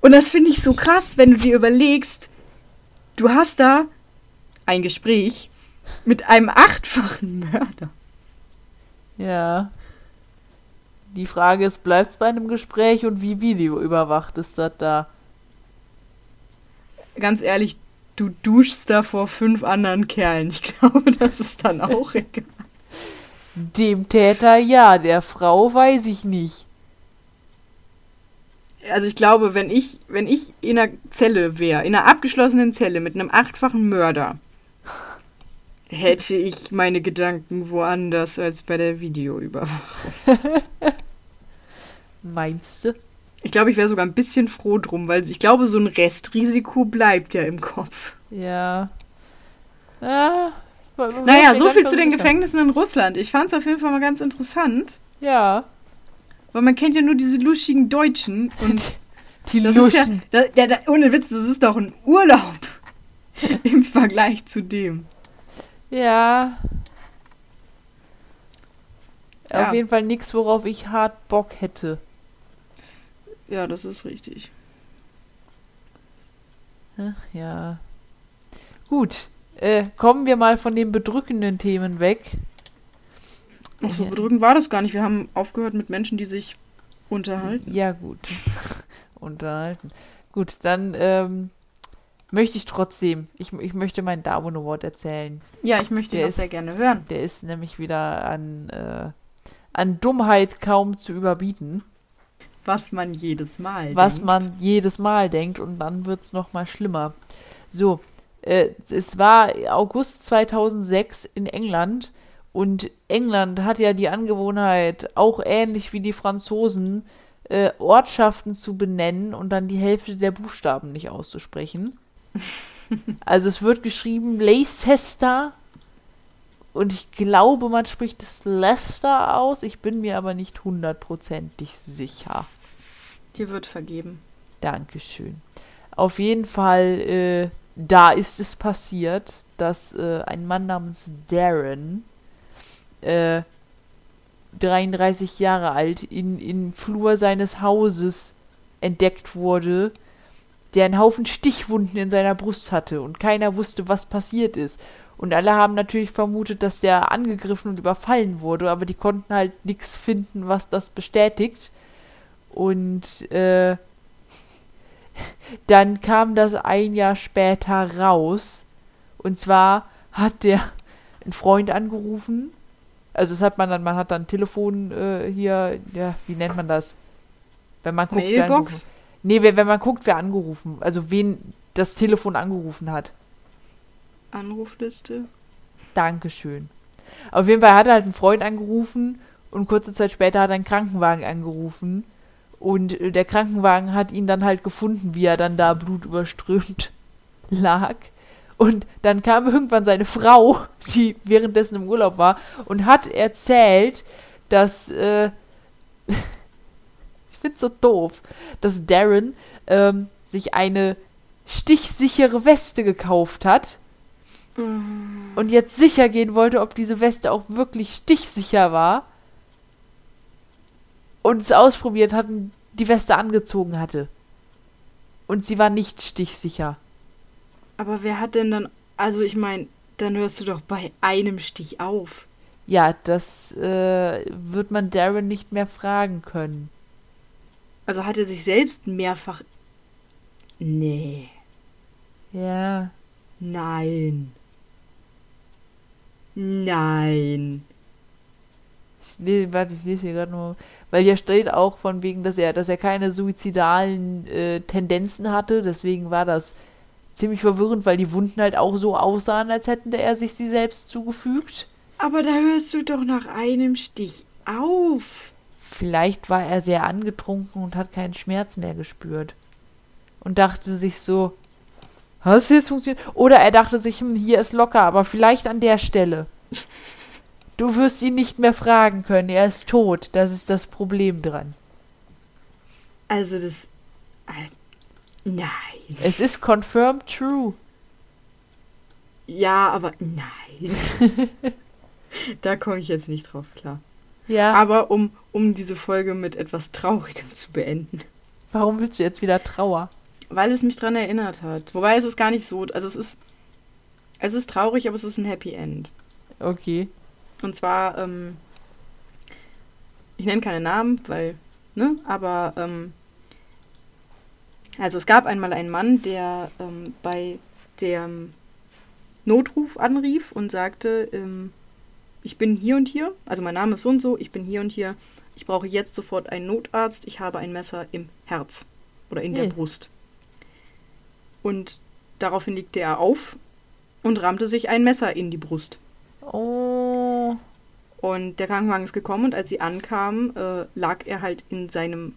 Und das finde ich so krass, wenn du dir überlegst, du hast da ein Gespräch mit einem achtfachen Mörder. Ja. Die Frage ist, bleibt's bei einem Gespräch und wie videoüberwacht ist das da? Ganz ehrlich, du duschst da vor fünf anderen Kerlen. Ich glaube, das ist dann auch egal. Dem Täter ja, der Frau weiß ich nicht. Also ich glaube, wenn ich, wenn ich in einer Zelle wäre, in einer abgeschlossenen Zelle mit einem achtfachen Mörder, hätte ich meine Gedanken woanders als bei der Videoüberwachung. Meinst du? Ich glaube, ich wäre sogar ein bisschen froh drum, weil ich glaube, so ein Restrisiko bleibt ja im Kopf. Ja. Ja. Naja, so viel zu den Gefängnissen in Russland. Ich fand es auf jeden Fall mal ganz interessant, Ja. weil man kennt ja nur diese luschigen Deutschen und Die das ist ja, Luschen. da, da, ohne Witz, das ist doch ein Urlaub im Vergleich zu dem. Ja. Ja. Auf jeden Fall nichts, worauf ich hart Bock hätte. Ja, das ist richtig. Ach, ja. Gut. Äh, kommen wir mal von den bedrückenden Themen weg. Ach, so bedrückend war das gar nicht. Wir haben aufgehört mit Menschen, die sich unterhalten. Ja, gut. Unterhalten. Gut, dann ähm, möchte ich trotzdem, ich, ich möchte meinen Darwin Award erzählen. Ja, ich möchte das sehr gerne hören. Der ist nämlich wieder an, äh, an Dummheit kaum zu überbieten. Was man jedes Mal was denkt. man jedes Mal denkt und dann wird es nochmal schlimmer. So, äh, es war August 2006 in England und England hat ja die Angewohnheit, auch ähnlich wie die Franzosen, äh, Ortschaften zu benennen und dann die Hälfte der Buchstaben nicht auszusprechen. Also es wird geschrieben Leicester und ich glaube, man spricht es Leicester aus. Ich bin mir aber nicht hundertprozentig sicher. Dir wird vergeben. Dankeschön. Auf jeden Fall, äh, da ist es passiert, dass äh, ein Mann namens Darren, äh, 33 Jahre alt, in, in Flur seines Hauses entdeckt wurde, der einen Haufen Stichwunden in seiner Brust hatte und keiner wusste, was passiert ist. Und alle haben natürlich vermutet, dass der angegriffen und überfallen wurde, aber die konnten halt nichts finden, was das bestätigt. Und äh, dann kam das ein Jahr später raus, Und zwar hat der einen Freund angerufen. Also das hat man dann, man hat dann Telefon äh, hier, ja, wie nennt man das? Wenn man guckt, Mailbox? Nee, wenn wenn man guckt, wer angerufen, also wen das Telefon angerufen hat. Anrufliste. Dankeschön. Auf jeden Fall hat er halt einen Freund angerufen und kurze Zeit später hat er einen Krankenwagen angerufen. Und äh, der Krankenwagen hat ihn dann halt gefunden, wie er dann da blutüberströmt lag. Und dann kam irgendwann seine Frau, die währenddessen im Urlaub war, und hat erzählt, dass, äh, ich find's so doof, dass Darren ähm, sich eine stichsichere Weste gekauft hat und jetzt sicher gehen wollte, ob diese Weste auch wirklich stichsicher war und es ausprobiert hat und die Weste angezogen hatte. Und sie war nicht stichsicher. Aber wer hat denn dann. Also, ich meine, dann hörst du doch bei einem Stich auf. Ja, das äh, wird man Darren nicht mehr fragen können. Also hat er sich selbst mehrfach. Nee. Ja. Nein. Nein. Ich lese, warte, ich lese hier gerade nur. Weil hier steht auch von wegen, dass er, dass er keine suizidalen äh, Tendenzen hatte. Deswegen war das ziemlich verwirrend, weil die Wunden halt auch so aussahen, als hätte er sich sie selbst zugefügt. Aber da hörst du doch nach einem Stich auf. Vielleicht war er sehr angetrunken und hat keinen Schmerz mehr gespürt. Und dachte sich so, hast du jetzt funktioniert? Oder er dachte sich, hm, hier ist locker, aber vielleicht an der Stelle. Du wirst ihn nicht mehr fragen können, er ist tot. Das ist das Problem dran. Also das. Äh, Nein. Es ist confirmed true. Ja, aber nein. da komme ich jetzt nicht drauf klar. Ja. Aber um, um diese Folge mit etwas Traurigem zu beenden. Warum willst du jetzt wieder Trauer? Weil es mich dran erinnert hat. Wobei es ist gar nicht so. Also es ist. Es ist traurig, aber es ist ein Happy End. Okay. Und zwar, ähm, ich nenne keine Namen, weil, ne, aber, ähm, also es gab einmal einen Mann, der ähm, bei dem Notruf anrief und sagte, ähm, ich bin hier und hier, also mein Name ist so und so, ich bin hier und hier, ich brauche jetzt sofort einen Notarzt, ich habe ein Messer im Herz oder in der. Brust. Und daraufhin legte er auf und rammte sich ein Messer in die Brust. Oh. Und der Krankenwagen ist gekommen und als sie ankamen, äh, lag er halt in seinem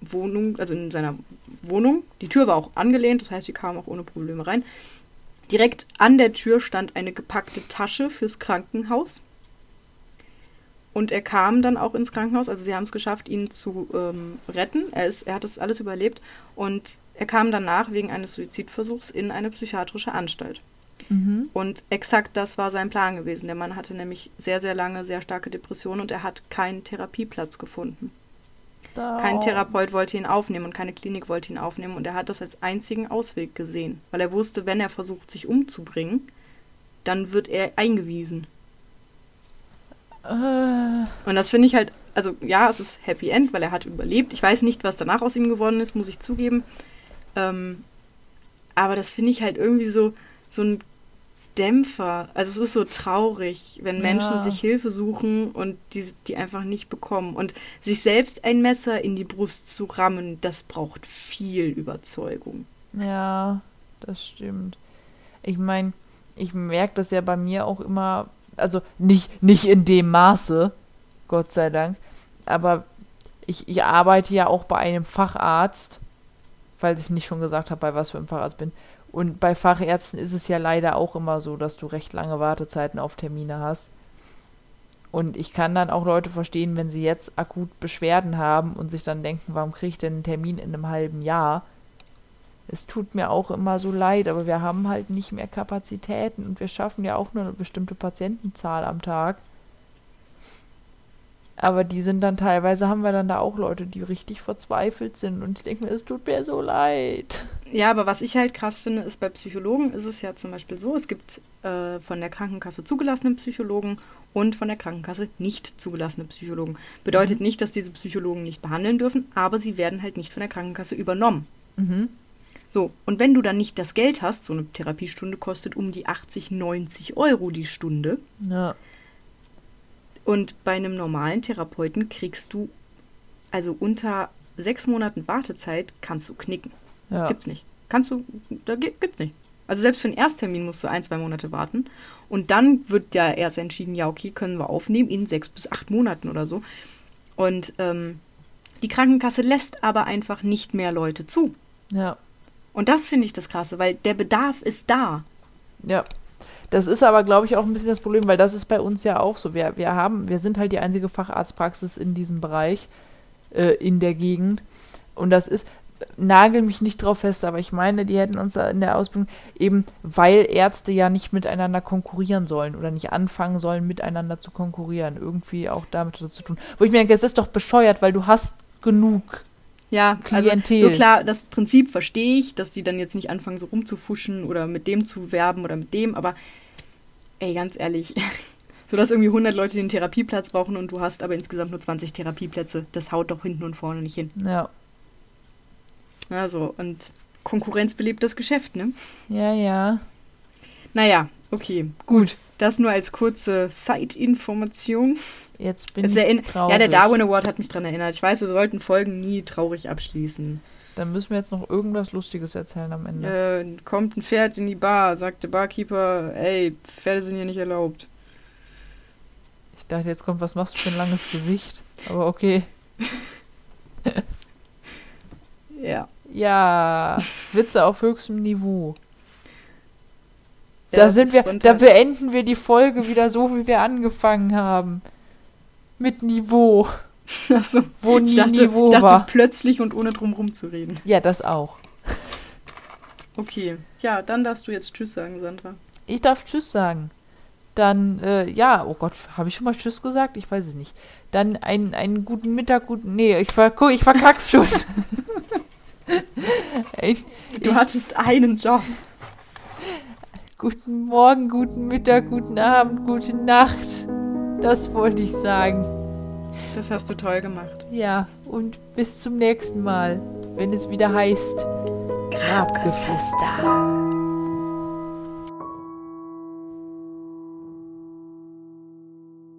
Wohnung, also in seiner Wohnung. Die Tür war auch angelehnt, das heißt, sie kamen auch ohne Probleme rein. Direkt an der Tür stand eine gepackte Tasche fürs Krankenhaus. Und er kam dann auch ins Krankenhaus, also sie haben es geschafft, ihn zu ähm, retten. Er, ist, er hat das alles überlebt und er kam danach wegen eines Suizidversuchs in eine psychiatrische Anstalt. Mhm. Und exakt das war sein Plan gewesen. Der Mann hatte nämlich sehr, sehr lange sehr starke Depressionen und er hat keinen Therapieplatz gefunden. Kein. Therapeut wollte ihn aufnehmen und keine Klinik wollte ihn aufnehmen und er hat das als einzigen Ausweg gesehen, weil er wusste, wenn er versucht, sich umzubringen, dann wird er eingewiesen. Äh, Und das finde ich halt, also ja, es ist Happy End, weil er hat überlebt. Ich weiß nicht, was danach aus ihm geworden ist, muss ich zugeben. Ähm, aber das finde ich halt irgendwie so, so ein Dämpfer. Also es ist so traurig, wenn Menschen Ja. sich Hilfe suchen und die, die einfach nicht bekommen. Und sich selbst ein Messer in die Brust zu rammen, das braucht viel Überzeugung. Ja, das stimmt. Ich meine, ich merke das ja bei mir auch immer, also nicht, nicht in dem Maße, Gott sei Dank, aber ich, ich arbeite ja auch bei einem Facharzt, falls ich nicht schon gesagt habe, bei was für einem Facharzt bin. Und bei Fachärzten ist es ja leider auch immer so, dass du recht lange Wartezeiten auf Termine hast. Und ich kann dann auch Leute verstehen, wenn sie jetzt akut Beschwerden haben und sich dann denken, warum kriege ich denn einen Termin in einem halben Jahr? Es tut mir auch immer so leid, aber wir haben halt nicht mehr Kapazitäten und wir schaffen ja auch nur eine bestimmte Patientenzahl am Tag. Aber die sind dann teilweise, haben wir dann da auch Leute, die richtig verzweifelt sind und ich denke mir, es tut mir so leid. Ja, aber was ich halt krass finde, ist bei Psychologen ist es ja zum Beispiel so, es gibt äh, von der Krankenkasse zugelassene Psychologen und von der Krankenkasse nicht zugelassene Psychologen. Bedeutet nicht, dass diese Psychologen nicht behandeln dürfen, aber sie werden halt nicht von der Krankenkasse übernommen. Mhm. So, und wenn du dann nicht das Geld hast, so eine Therapiestunde kostet um die 80, 90 Euro die Stunde. Ja. Und bei einem normalen Therapeuten kriegst du, also unter sechs Monaten Wartezeit, kannst du knicken. Ja. Gibt's nicht. Kannst du, da gi- gibt's nicht. Also selbst für einen Ersttermin musst du ein, zwei Monate warten. Und dann wird ja erst entschieden, ja, okay, können wir aufnehmen in sechs bis acht Monaten oder so. Und ähm, die Krankenkasse lässt aber einfach nicht mehr Leute zu. Ja. Und das finde ich das Krasse, weil der Bedarf ist da. Ja. Das ist aber, glaube ich, auch ein bisschen das Problem, weil das ist bei uns ja auch so. Wir, wir haben, wir sind halt die einzige Facharztpraxis in diesem Bereich, äh, in der Gegend. Und das ist, nagel mich nicht drauf fest, aber ich meine, die hätten uns in der Ausbildung eben, weil Ärzte ja nicht miteinander konkurrieren sollen oder nicht anfangen sollen, miteinander zu konkurrieren. Irgendwie auch damit zu tun. Wo ich mir denke, es ist doch bescheuert, weil du hast genug. Ja, Klientel. also so klar, das Prinzip verstehe ich, dass die dann jetzt nicht anfangen, so rumzufuschen oder mit dem zu werben oder mit dem, aber ey, ganz ehrlich, so dass irgendwie 100 Leute den Therapieplatz brauchen und du hast aber insgesamt nur 20 Therapieplätze, das haut doch hinten und vorne nicht hin. Ja. Also, und Konkurrenz belebt das Geschäft, ne? Ja, ja. Naja, okay, gut. Das nur als kurze Side-Information. Jetzt bin Es ich traurig. Ja, der Darwin Award hat mich dran erinnert. Ich weiß, wir sollten Folgen nie traurig abschließen. Dann müssen wir jetzt noch irgendwas Lustiges erzählen am Ende. Äh, kommt ein Pferd in die Bar, sagt der Barkeeper, ey, Pferde sind hier nicht erlaubt. Ich dachte, jetzt kommt, was machst du für ein langes Gesicht? Aber okay. Ja. Ja, Witze auf höchstem Niveau. Ja, da sind wir, runter. da beenden wir die Folge wieder so, wie wir angefangen haben. Mit Niveau, Achso. wo nie dachte, Niveau ich dachte war. plötzlich und ohne drum rum zu reden. Ja, das auch. Okay. Ja, dann darfst du jetzt Tschüss sagen, Sandra. Ich darf Tschüss sagen. Dann, äh, ja, oh Gott, habe ich schon mal Tschüss gesagt? Ich weiß es nicht. Dann einen, einen guten Mittag, guten. Nee, ich, ver ich verkack's schon. ich, Du ich, hattest einen Job. Guten Morgen, guten Mittag, guten Abend, gute Nacht. Das wollte ich sagen. Das hast du toll gemacht. Ja, und bis zum nächsten Mal, wenn es wieder heißt Grabgeflüster.